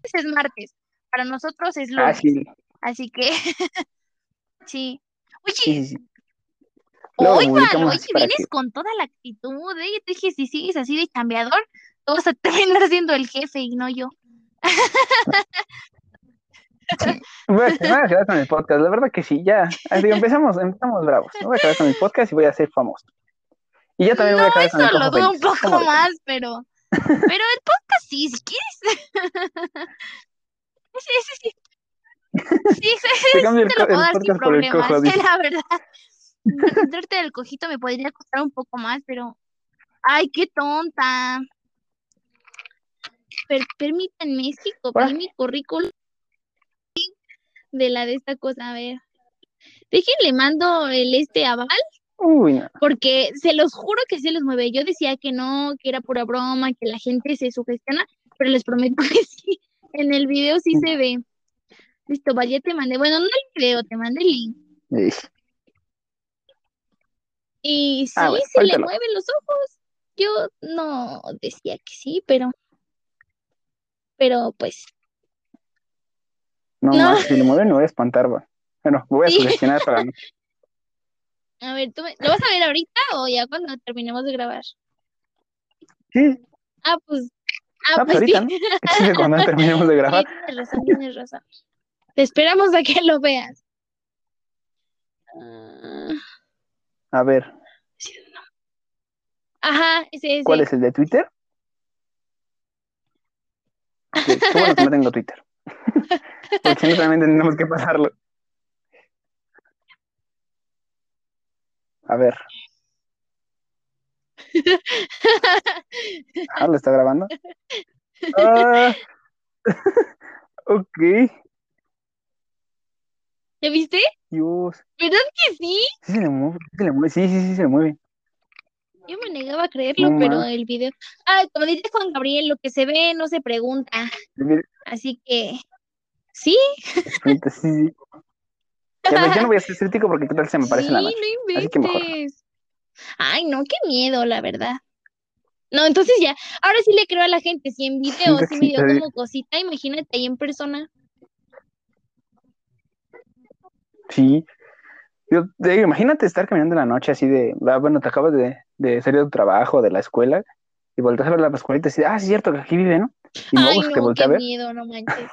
Ese es martes. Para nosotros es Ah, lunes. sí. Así que, sí. Oye, Sí, Oigan, oye, vienes que... con toda la actitud, ¿eh? Yo te dije, si sigues así de chambeador, tú vas a terminar siendo el jefe y no yo. Voy a, me voy a quedar con el podcast, la verdad que sí, ya. Así que empezamos, empezamos bravos. Me voy a quedar con el podcast y voy a ser famoso. Y yo también me voy a quedar con el Eso lo dudo un poco más, pero, pero el podcast sí, si quieres. Sí, sí, sí. Sí, sí, Te el, te lo puedo dar sin podcast problemas, cojo, dice. la verdad. Encontrarte del cojito me podría costar un poco más, pero. ¡Ay, qué tonta! Per- permítanme, es que copié mi currículum de la de esta cosa. A ver. Déjenle mando el este aval, Uy, no. porque se los juro que se los mueve. Yo decía que no, que era pura broma, que la gente se sugestiona, pero les prometo que sí. En el video sí se ve. Listo, vaya, te mandé. Bueno, no el video, te mandé el link. Ey, Y sí, Ah, bueno, se le mueven los ojos. Yo no decía que sí, pero, pero pues, No, No. más, si lo mueven me voy a espantar, va. Bueno, voy a Sí. sugestionar para no. a ver, ¿tú me- ¿lo vas a ver ahorita o ya cuando terminemos de grabar? Sí, Ah, pues, ah, ah, pues pues sí. ahorita, ¿no? Sí, cuando terminemos de Sí, grabar. tienes razón, tienes razón. Te esperamos a que lo veas. A ver, Ajá, ese, ese. ¿cuál es el de Twitter? Qué bueno que no tengo Twitter. Porque no también tendremos que pasarlo. A ver. Ah, ¿lo está grabando? Ah, ok, ¿Ya viste? Dios. ¿Verdad que sí? Sí se le mueve, sí se le mueve, sí, sí, sí se le mueve. Yo me negaba a creerlo, No pero el video. Ah, como dice Juan Gabriel, lo que se ve no se pregunta. Así que, sí, sí, sí. Yo no voy a ser crítico porque qué tal se me parece la sí, noche. no Así que mejor. Ay, no, qué miedo, la verdad. No, entonces ya, ahora sí le creo a la gente, si en video sí que me sí, dio como cosita, imagínate ahí en persona. Sí. Yo, digo, imagínate estar caminando en la noche así de, ah, bueno, te acabas de, de salir de tu trabajo, de la escuela, y volteas a ver la pascualita y dices, ah, es cierto que aquí vive, ¿no? Y Ay, luego se te no, voltea a ver. miedo, no manches.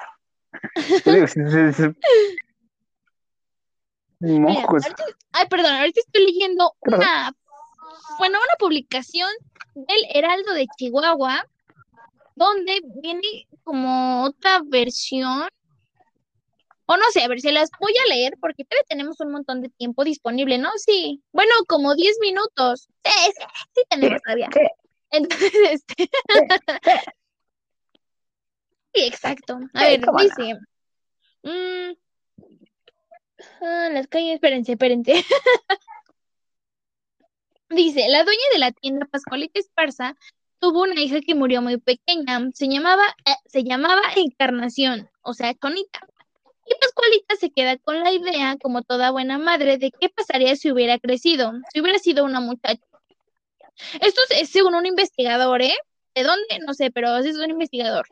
Yo digo, sí, sí, sí. Mira, Mocos. ahorita- ay, perdón, ahorita estoy leyendo una, bueno, una publicación del Heraldo de Chihuahua, donde viene como otra versión, o no sé, a ver, se las voy a leer porque todavía tenemos un montón de tiempo disponible, ¿no? Sí, bueno, como 10 minutos. Sí, sí, sí tenemos todavía. Entonces, este... Sí, exacto. A ver, cómo no. dice... mm, ah, las calles, espérense, espérense. Dice, la dueña de la tienda Pascualita Esparza tuvo una hija que murió muy pequeña. Se llamaba, eh, se llamaba Encarnación, o sea, Conita. Y Pascualita se queda con la idea, como toda buena madre, de qué pasaría si hubiera crecido, si hubiera sido una muchacha. Esto es, según un investigador, ¿eh? ¿De dónde? No sé, pero es un investigador.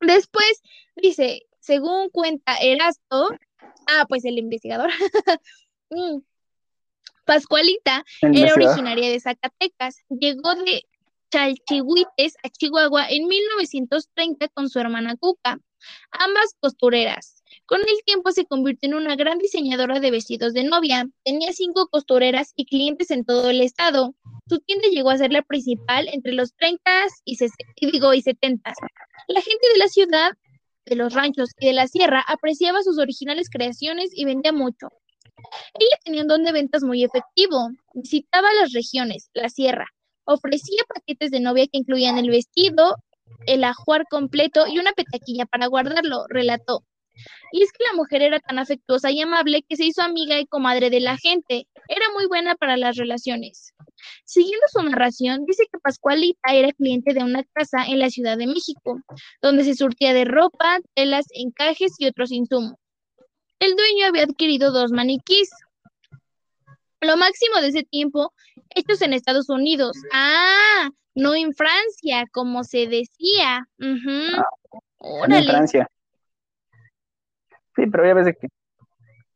Después dice, según cuenta Erasto, ah, pues el investigador, mm, Pascualita era originaria de Zacatecas. Llegó de Chalchihuites a Chihuahua en 1930 con su hermana Cuca, ambas costureras. Con el tiempo se convirtió en una gran diseñadora de vestidos de novia. Tenía cinco costureras y clientes en todo el estado. Su tienda llegó a ser la principal entre los 30 y, digo, y 70. La gente de la ciudad, de los ranchos y de la sierra apreciaba sus originales creaciones y vendía mucho. Ella tenía un don de ventas muy efectivo. Visitaba las regiones, la sierra. Ofrecía paquetes de novia que incluían el vestido, el ajuar completo y una petaquilla para guardarlo, relató. Y es que la mujer era tan afectuosa y amable que se hizo amiga y comadre de la gente. Era muy buena para las relaciones. Siguiendo su narración, dice que Pascualita era cliente de una casa en la Ciudad de México, donde se surtía de ropa, telas, encajes y otros insumos. El dueño había adquirido dos maniquís, lo máximo de ese tiempo, hechos en Estados Unidos. Ah, no en Francia, como se decía. Uh en Francia. Sí, pero ya ves de que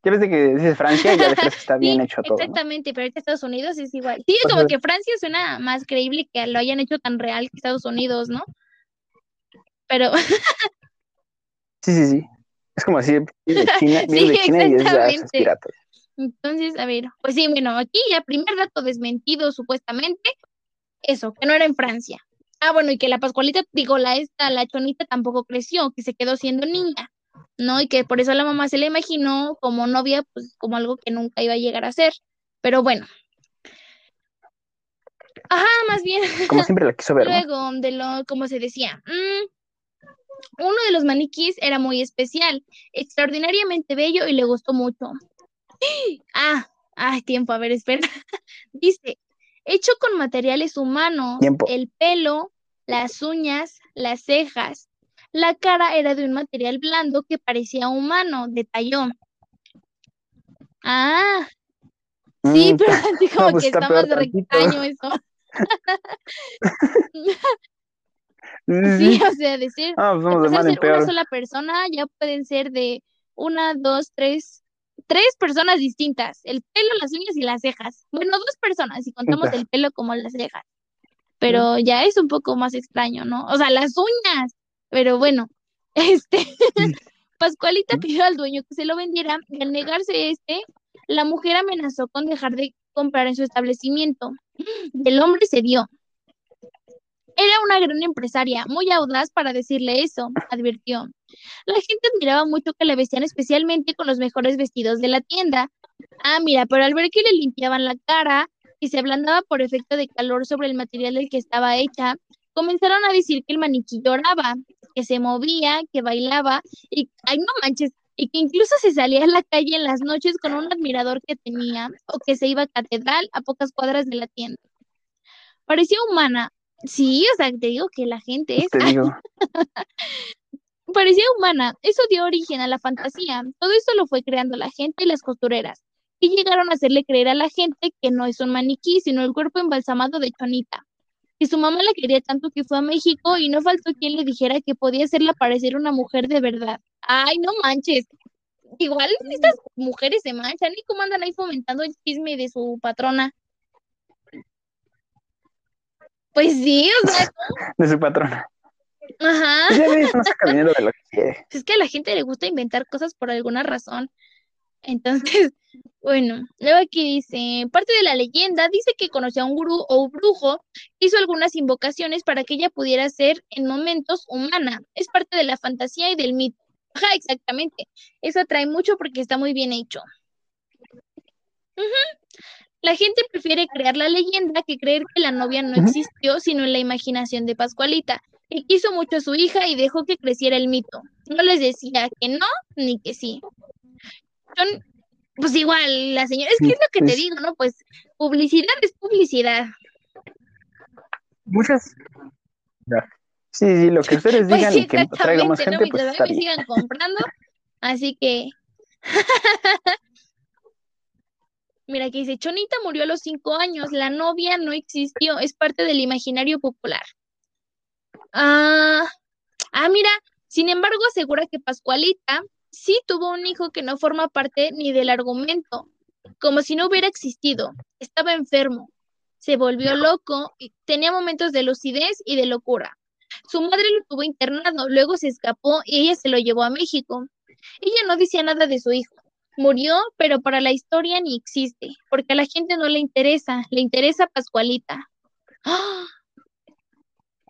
ya ves de que dices Francia y ya ves que está bien hecho todo. Exactamente, pero ahorita Estados Unidos es igual. Sí, como que Francia suena más creíble que lo hayan hecho tan real que Estados Unidos, ¿no? Pero. sí, sí, sí. Es como así, de China, sí, de China y es de piratas. Entonces, a ver, pues sí, bueno, aquí ya primer dato desmentido supuestamente, eso, que no era en Francia. Ah, bueno, y que la Pascualita, digo, la esta, la chonita tampoco creció, que se quedó siendo niña. ¿no? Y que por eso la mamá se le imaginó como novia, pues como algo que nunca iba a llegar a ser. Pero bueno. Ajá, más bien. Como siempre la quiso ver. Luego, de lo, como se decía, mm, uno de los maniquís era muy especial, extraordinariamente bello y le gustó mucho. Ah, ay, tiempo, a ver, espera. Dice, hecho con materiales humanos, el pelo, las uñas, las cejas, la cara era de un material blando que parecía humano, detalló. Ah, sí, mm, pero así como que está, más extraño eso. sí, o sea, decir, ah, pues de ser una sola persona ya pueden ser de una, dos, tres, tres personas distintas, el pelo, las uñas y las cejas. Bueno, dos personas, si contamos el pelo como las cejas. Pero ya es un poco más extraño, ¿no? O sea, las uñas, pero bueno, este, Pascualita pidió al dueño que se lo vendiera y al negarse este, la mujer amenazó con dejar de comprar en su establecimiento. El hombre cedió. Era una gran empresaria, muy audaz para decirle eso, advirtió. La gente admiraba mucho que la vestían especialmente con los mejores vestidos de la tienda. Ah, mira, pero al ver que le limpiaban la cara y se ablandaba por efecto de calor sobre el material del que estaba hecha, comenzaron a decir que el maniquí lloraba, que se movía, que bailaba y, ay, no manches, y que incluso se salía a la calle en las noches con un admirador que tenía o que se iba a catedral a pocas cuadras de la tienda. Parecía humana. Sí, o sea, te digo que la gente es... Parecía humana. Eso dio origen a la fantasía. Todo eso lo fue creando la gente y las costureras. Y llegaron a hacerle creer a la gente que no es un maniquí, sino el cuerpo embalsamado de Chonita que su mamá la quería tanto que fue a México y no faltó quien le dijera que podía hacerla parecer una mujer de verdad. Ay, no manches. Igual estas mujeres se manchan y cómo andan ahí fomentando el chisme de su patrona. Pues sí, o sea. De su patrona. Ajá. Pues de lo que Es que a la gente le gusta inventar cosas por alguna razón. Entonces, bueno, luego aquí dice, parte de la leyenda dice que conoció a un gurú o un brujo, hizo algunas invocaciones para que ella pudiera ser en momentos humana. Es parte de la fantasía y del mito. Ajá, exactamente. Eso atrae mucho porque está muy bien hecho. La gente prefiere crear la leyenda que creer que la novia no existió, sino en la imaginación de Pascualita, que quiso mucho a su hija y dejó que creciera el mito. No les decía que no ni que sí pues igual, la señora, es que es lo que te digo, ¿no? Pues publicidad es publicidad. Muchas. Sí, sí, lo que ustedes pues digan y que traiga más gente, pues está bien. sigan comprando, así que. Mira, aquí dice, Chonita murió a los cinco años, la novia no existió, es parte del imaginario popular. Ah, ah, mira, sin embargo asegura que Pascualita sí tuvo un hijo que no forma parte ni del argumento, como si no hubiera existido. Estaba enfermo, se volvió loco y tenía momentos de lucidez y de locura. Su madre lo tuvo internado, luego se escapó y ella se lo llevó a México. Ella no decía nada de su hijo. Murió, pero para la historia ni existe, porque a la gente no le interesa, le interesa Pascualita. ¡Ah!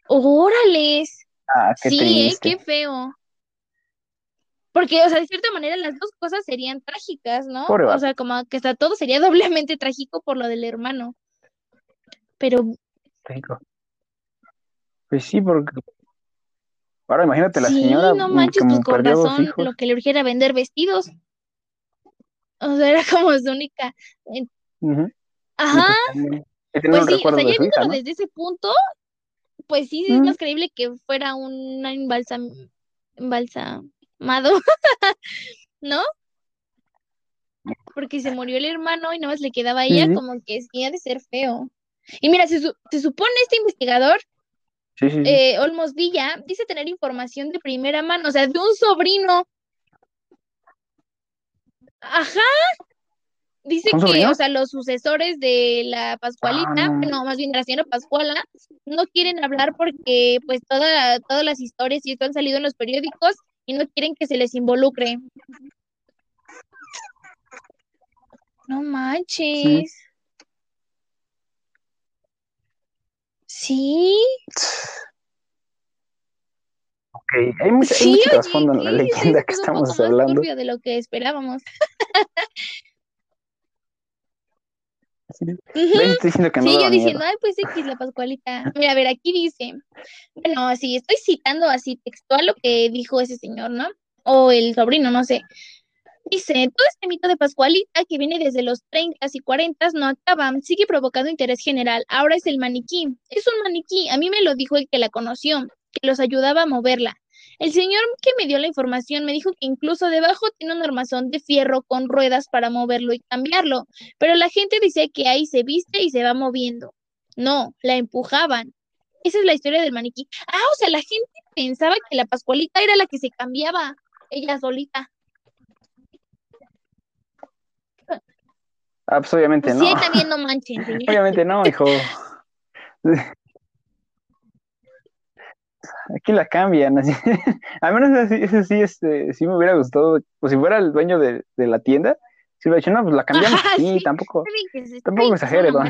¡Órales! Ah, qué sí, ¿eh? qué feo. Porque, o sea, de cierta manera las dos cosas serían trágicas, ¿no? Pobre O sea, como que hasta todo sería doblemente trágico por lo del hermano. Pero Rico. Pues sí, porque ahora imagínate la sí, señora no mm, manches, pues con razón, lo que le urgiera vender vestidos. O sea, era como su única. Y Ajá, pues pues sí, o sea, ya viéndolo ¿no? desde ese punto, pues sí es más creíble que fuera un embalsam, embalsamado, ¿no? Porque se murió el hermano y nada más le quedaba a ella, como que ha de ser feo. Y mira, se, su- se supone este investigador, sí, sí, sí. eh, Olmos Villa, dice tener información de primera mano, o sea, de un sobrino. Ajá, dice ¿Un que, sobrino? o sea, los sucesores de la Ah, Pascualita, no. bueno, más bien de la señora Pascuala, no quieren hablar porque, pues, toda, todas las historias y esto han salido en los periódicos y no quieren que se les involucre. No Sí, manches. Sí, ok. Hay mucha, hay sí, mucho oye, trasfondo en la leyenda que estamos más hablando. de lo que esperábamos. ¿Ves? Estoy diciendo que no Sí, yo diciendo, miedo. ay, pues X, la Pascualita. Mira, a ver, aquí dice, bueno, sí, estoy citando así textual lo que dijo ese señor, ¿no? O el sobrino, no sé. Dice, todo este mito de Pascualita que viene desde los 30 y 40 no acaba, sigue provocando interés general. Ahora es el maniquí. Es un maniquí. A mí me lo dijo el que la conoció, que los ayudaba a moverla. El señor que me dio la información me dijo que incluso debajo tiene un armazón de fierro con ruedas para moverlo y cambiarlo, pero la gente dice que ahí se viste y se va moviendo. No, la empujaban. Esa es la historia del maniquí. Ah, o sea, la gente pensaba que la Pascualita era la que se cambiaba, ella solita. Ah, pues obviamente Pues sí, no. ahí también no manchen. Obviamente no, hijo. Aquí la cambian. Así. Al menos ese, sí, este, sí me hubiera gustado. Pues si fuera el dueño de, de la tienda, si hubiera dicho, no, pues la cambiamos sí. tampoco. Se Tampoco exagere, don.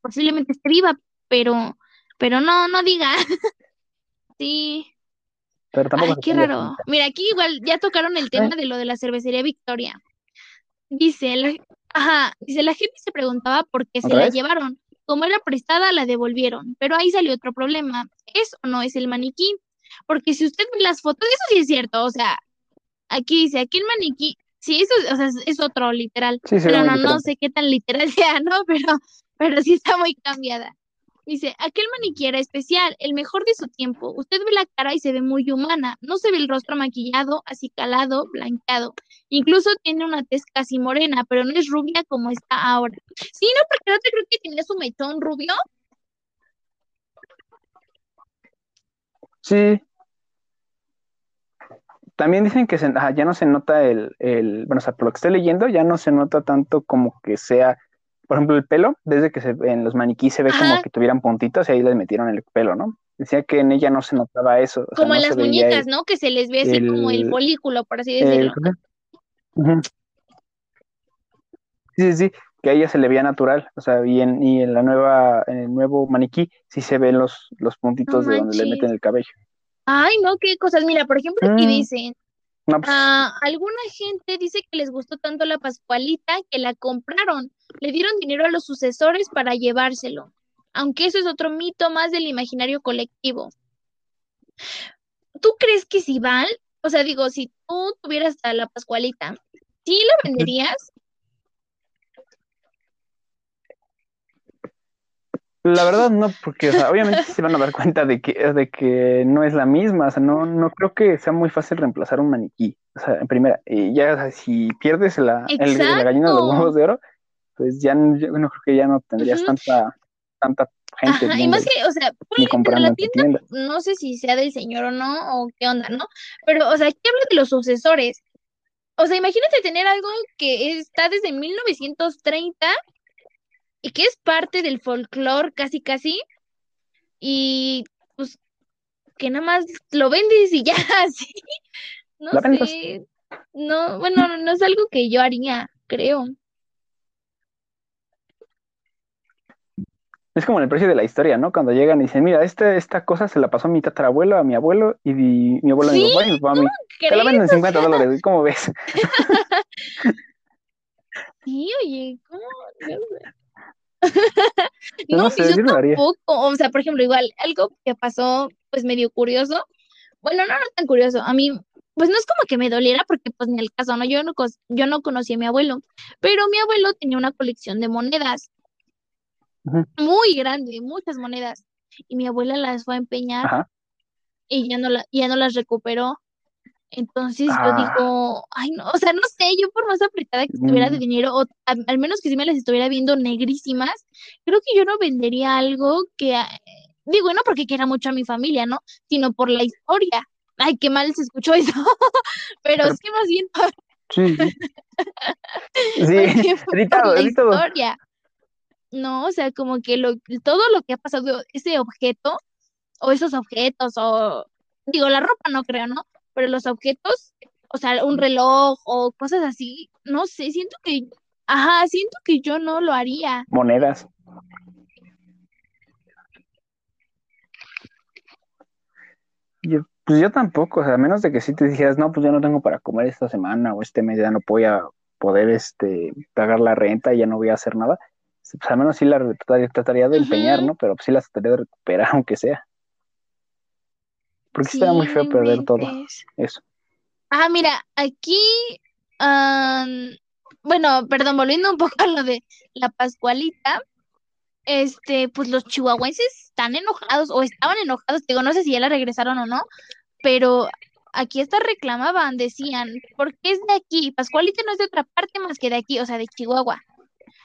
posiblemente esté viva, pero, pero no, no diga. Sí. Pero tampoco Ay, qué raro. Mira, aquí igual ya tocaron el tema de lo de la cervecería Victoria. Dice, la, ajá, dice, la gente se preguntaba por qué se ¿Otra la llevaron. Como era prestada, la devolvieron. Pero ahí salió otro problema. ¿Es o no es el maniquí? Porque si usted ve las fotos, eso sí es cierto. O sea, aquí dice, aquí el maniquí, sí, eso es, o sea, es, otro literal. Sí, Pero no, no sé qué tan literal sea, ¿no? Pero, pero sí está muy cambiada. Dice, aquel maniquí era especial, el mejor de su tiempo. Usted ve la cara y se ve muy humana. No se ve el rostro maquillado, acicalado, blanqueado. Incluso tiene una tez casi morena, pero no es rubia como está ahora. Sí, no, porque no te creo que tenía su mechón rubio. Sí. También dicen que se- ya no se nota el, el, bueno, o sea, por lo que estoy leyendo, ya no se nota tanto como que sea, por ejemplo, el pelo, desde que se, en los maniquíes se ve como que tuvieran puntitos y ahí les metieron el pelo, ¿no? Decía que en ella no se notaba eso, o sea, Como en no las muñecas, el, ¿no? Que se les ve así como el folículo, por así el- decirlo. Sí, sí, sí, que a ella se le veía natural, o sea, y en, y en la nueva, en el nuevo maniquí sí se ven los, los puntitos de donde le meten el cabello. Ay, no, qué cosas. Mira, por ejemplo, aquí Mm. dicen, Pues, Ah, alguna gente dice que les gustó tanto la Pascualita que la compraron, le dieron dinero a los sucesores para llevárselo, aunque eso es otro mito más del imaginario colectivo. ¿Tú crees que si Val, o sea, digo, si tú tuvieras la Pascualita, ¿sí la venderías? La verdad no, porque o sea, obviamente se van a dar cuenta de que, de que no es la misma, o sea, no, no creo que sea muy fácil reemplazar un maniquí, o sea, en primera, y ya o sea, si pierdes la, el- la gallina de los huevos de oro, pues ya no- yo no creo que ya no tendrías tanta, tanta gente Ajá, y más que, o sea, en comprando la tienda, tienda. no sé si sea del señor o no, o qué onda, ¿no? Pero, o sea, aquí habla de los sucesores. O sea, imagínate tener algo que está desde 1930 y que es parte del folclore casi casi, y pues que nada más lo vendes y ya, así. No vendes. sé. No, bueno, no es algo que yo haría, creo. Es como el precio de la historia, ¿no? Cuando llegan y dicen, mira, este, esta cosa se la pasó a mi tatarabuelo, a mi abuelo, y, mi abuelo a mi papá y mi papá a mí. Te la venden en 50 dólares, ¿cómo ves? sí, oye, ¿cómo? no, no sé, yo tampoco. O sea, por ejemplo, igual, algo que pasó, pues medio curioso. Bueno, no, no tan curioso. A mí, pues no es como que me doliera, porque pues en el caso, ¿no? Yo no, yo no conocí a mi abuelo, pero mi abuelo tenía una colección de monedas muy grande, muchas monedas. Y mi abuela las fue a empeñar y ya no, la, ya no las recuperó. Entonces yo ah. digo, ay no, o sea, no sé, yo por más apretada que estuviera de mm. dinero, o al menos que si me las estuviera viendo negrísimas, creo que yo no vendería algo que, digo, no porque quiera mucho a mi familia, ¿no? Sino por la historia. Ay, qué mal se escuchó eso, pero, es que más bien... Sí, sí. editado. Historia. ¿no? O sea, como que lo, todo lo que ha pasado, ese objeto, o esos objetos, o digo, la ropa no creo, ¿no? Pero los objetos, o sea, un reloj o cosas así, no sé, siento que, ajá, siento que yo no lo haría. Monedas. Yo, pues yo tampoco, o sea, a menos de que si te dijeras, no, pues yo no tengo para comer esta semana o este mes ya no voy a poder este, pagar la renta y ya no voy a hacer nada pues al menos sí la trataría de empeñar, ¿no? Pero sí la trataría de recuperar, aunque sea. Porque sí, muy feo perder todo eso. Ah, mira, aquí, bueno, perdón, volviendo un poco a lo de la Pascualita, este, pues los chihuahuenses están enojados o estaban enojados, digo, no sé si ya la regresaron o no, pero aquí hasta reclamaban, decían, ¿por qué es de aquí? Pascualita no es de otra parte más que de aquí, o sea, de Chihuahua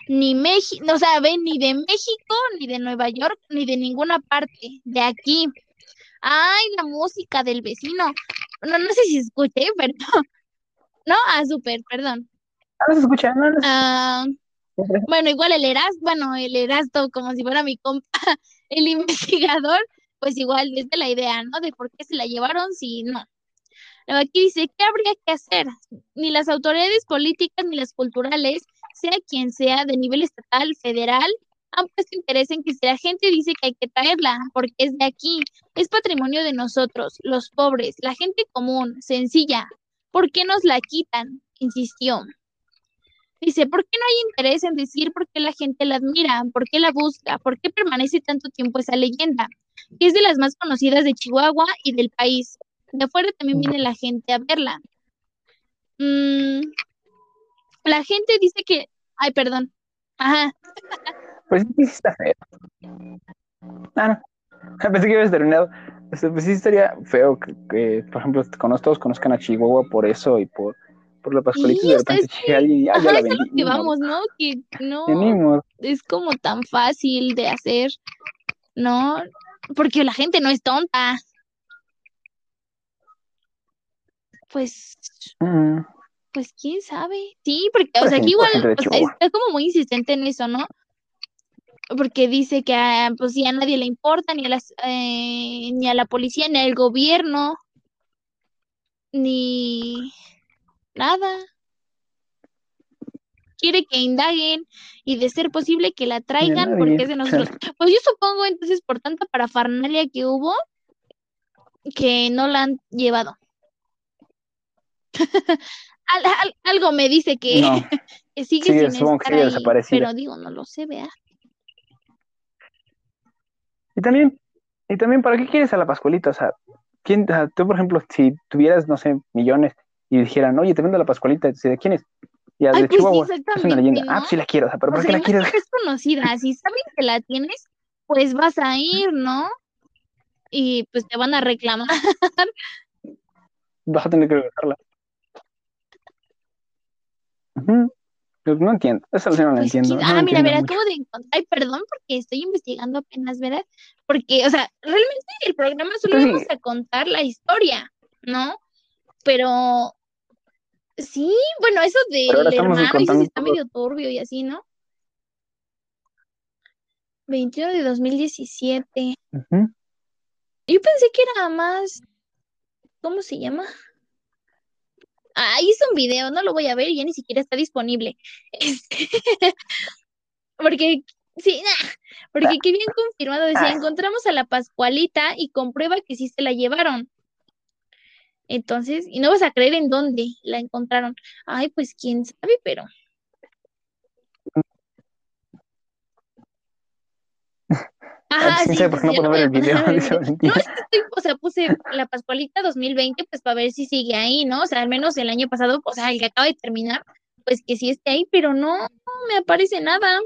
ni México, o sea, ven ni de México, ni de Nueva York, ni de ninguna parte, de aquí. Ay, la música del vecino. No, no sé si escuché, pero no, ah, súper, perdón. No se escucha, no, ah, bueno, igual el Eras, bueno, el Erasto, como si fuera mi compa, el investigador, pues igual desde la idea, ¿no? De por qué se la llevaron si no. Aquí dice, ¿qué habría que hacer? Ni las autoridades políticas ni las culturales sea quien sea, de nivel estatal, federal, han puesto interés en que si la gente dice que hay que traerla, porque es de aquí, es patrimonio de nosotros, los pobres, la gente común, sencilla, ¿por qué nos la quitan? insistió. Dice, ¿por qué no hay interés en decir por qué la gente la admira, por qué la busca, por qué permanece tanto tiempo esa leyenda? Que es de las más conocidas de Chihuahua y del país. De afuera también viene la gente a verla. Mm, la gente dice que Ay, perdón. Ajá. Pues sí, está feo. Ah, no. Pensé que habías terminado. Pues sí estaría feo que, por ejemplo, todos conozcan a Chihuahua por eso y por, por la Pascualita y de repente llegue alguien y ya la vendí. Es que vamos, ¿no? Que no es como tan fácil de hacer, ¿no? Porque la gente no es tonta. Pues pues quién sabe. Sí, porque, o sea, aquí igual, está como muy insistente en eso, ¿no? Porque dice que a, pues a nadie le importa, ni a las, eh, ni a la policía, ni al gobierno, ni nada. Quiere que indaguen y de ser posible que la traigan porque es de nosotros. Pues yo supongo entonces por tanta parafernalia que hubo que no la han llevado. algo me dice que, sigue, sin estar ahí, pero digo, no lo sé, vea. Y también, y también, ¿para qué quieres a la Pascualita? O sea, ¿quién, tú, por ejemplo, si tuvieras, no sé, millones y dijeran, oye, te vendo la Pascualita, ¿de quién es? Y de pues Chihuahua, es una leyenda. Ah, pues sí la quiero, o sea, pero ¿por qué la quieres? Es conocida, si saben que la tienes, pues vas a ir, ¿no? Y pues te van a reclamar. Vas a tener que regresarla. Pues no entiendo, esa no la pues entiendo. ah, mira, mira, acabo de encontrar. Ay, perdón porque estoy investigando apenas, ¿verdad? Porque, o sea, realmente el programa solo pues vamos a contar la historia, ¿no? Pero sí, bueno, eso del hermano y está medio turbio y así, ¿no? 21 de 2017. Yo pensé que era más, ¿cómo se llama? Ah, hizo un video, no lo voy a ver, ya ni siquiera está disponible. Este, porque, sí, porque qué bien confirmado, decía, Ah. encontramos a la Pascualita y comprueba que sí se la llevaron. Entonces, y no vas a creer en dónde la encontraron. Ay, pues quién sabe, pero. Ajá, quién sí, sabe por qué no puedo ver a el video. No, es que estoy, o sea, puse la Pascualita 2020, pues para ver si sigue ahí, ¿no? O sea, al menos el año pasado, o sea, el que acaba de terminar, pues que sí esté ahí, pero no, no me aparece nada.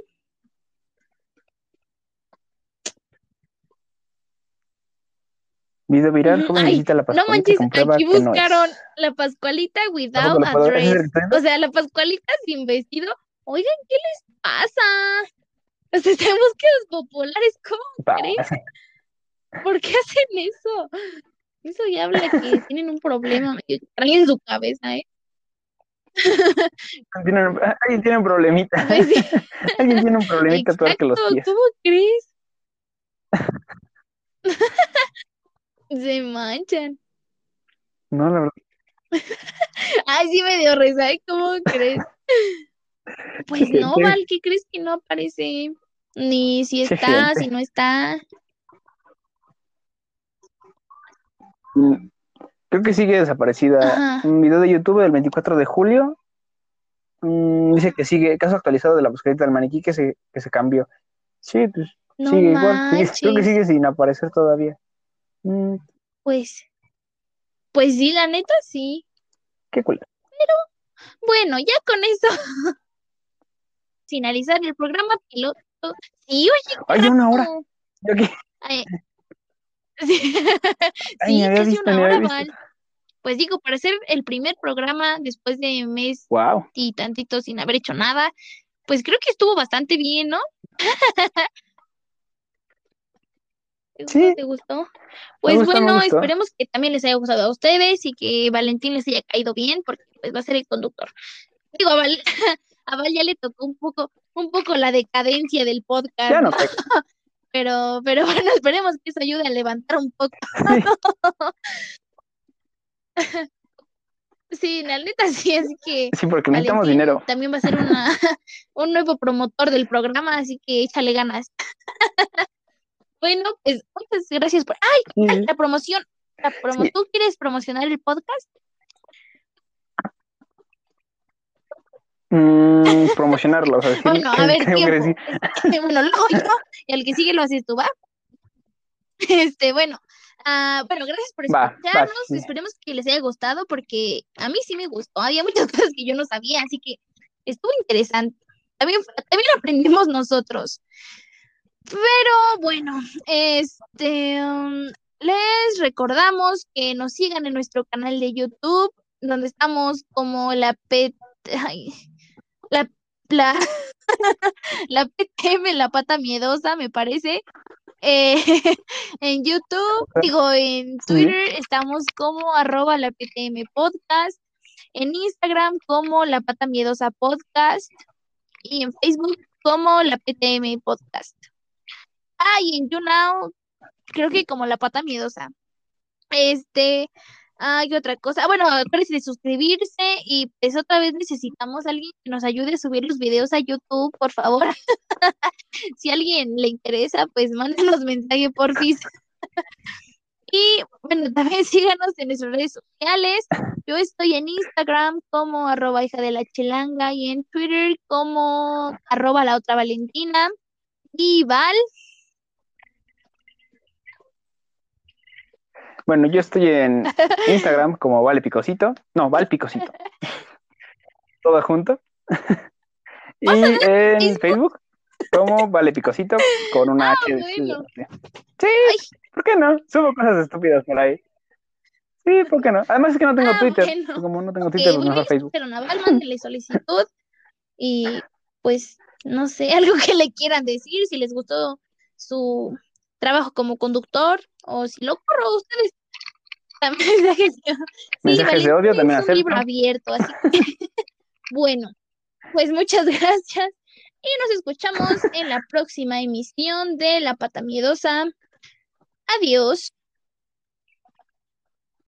Video viral, Ay, visita la no Pascualita y manches, comprueba aquí no buscaron la Pascualita without Tampoco lo puedo ver. ¿Ese es el address. que estoy viendo? O sea, la Pascualita sin vestido. Oigan, ¿qué les pasa? O sea, está en búsquedas populares, ¿cómo crees? ¿Por qué hacen eso? Eso ya habla que tienen un problema extraño en su cabeza, ¿eh? Tienen- Alguien tiene un problemita. Pues sí, Alguien tiene un problemita peor que los exacto, pies. ¿cómo crees? Se manchan. No, la verdad. Ay, sí me dio risa, ¿eh? ¿Cómo crees? Pues no. Val, ¿qué crees que no aparece? Ni si está, si no está. Mm, Creo que sigue desaparecida. Ajá. Un video de YouTube del 24 de julio. mm, dice que sigue, caso actualizado de la búsqueda del maniquí que se, que se cambió. Sí, pues No sigue igual. creo que sigue sin aparecer todavía. Mm, Pues, pues sí, la neta sí. qué cool. Bueno, ya con eso, finalizar el programa piloto. Sí, oye, qué una hora. Yo Ay, sí, Ay, sí, casi visto, una hora. Val. Pues digo, para hacer el primer programa después de mes Wow. y tantito sin haber hecho nada, pues creo que estuvo bastante bien, ¿no? ¿Te gustó? Sí. ¿Te gustó? Pues gustó, me bueno, gustó. esperemos que también les haya gustado a ustedes y que Valentín les haya caído bien, porque pues va a ser el conductor. Digo, a Val, a Val ya le tocó un poco, un poco la decadencia del podcast, Ya no sé. Pero, pero bueno, esperemos que eso ayude a levantar un poco. Sí, la neta sí, así que Sí, porque necesitamos Valentín dinero. también va a ser una, un nuevo promotor del programa, así que échale ganas. Bueno, pues muchas gracias por... ¡Ay! Sí, ay, sí. la promoción. La promo... Sí. ¿Tú quieres promocionar el podcast? Mm, promocionarlo, o sea, decir, Bueno, a ¿qué ver, tengo que tiempo. decir? Este, bueno, luego yo, y al que sigue lo haces tú, ¿va? Este, bueno. ah, bueno, gracias por Va, va, escucharnos. sí. Esperemos que les haya gustado porque a mí sí me gustó. Había muchas cosas que yo no sabía, así que estuvo interesante. También, también aprendimos nosotros. Pero bueno, este, um, les recordamos que nos sigan en nuestro canal de YouTube, donde estamos como la P, ay, la, la, PTM, la pata miedosa, me parece. Eh, en YouTube, digo, en Twitter estamos como arroba la PTM Podcast, en Instagram como la pata miedosa podcast y en Facebook como la PTM Podcast. Ah, y en YouNow, creo que como la pata miedosa. Este, hay otra cosa. Bueno, acuérdense de suscribirse y pues otra vez necesitamos a alguien que nos ayude a subir los videos a YouTube, por favor. si a alguien le interesa, pues mándenos mensaje por Y bueno, también síganos en nuestras redes sociales. Yo estoy en Instagram como arroba hija de la chelanga y en Twitter como arroba la otra Valentina. Y Val, Bueno, yo estoy en Instagram como Vale Picosito. No, Val Picosito. Todo junto. y en Facebook? Facebook como Vale Picosito con una Ah, H. bueno. Sí, ¿por qué no? Subo cosas estúpidas por ahí. Sí, ¿por qué no? Además es que no tengo Ah, Twitter. bueno. Como no tengo Twitter, pues mejor Facebook. Pero Naval, mándenle solicitud y pues no sé, algo que le quieran decir, si les gustó su trabajo como conductor o si lo corro ustedes. También mensajes, sí, Mensajes de odio también es un libro abierto, así que bueno, pues muchas gracias y nos escuchamos en la próxima emisión de La Pata Miedosa. Adiós.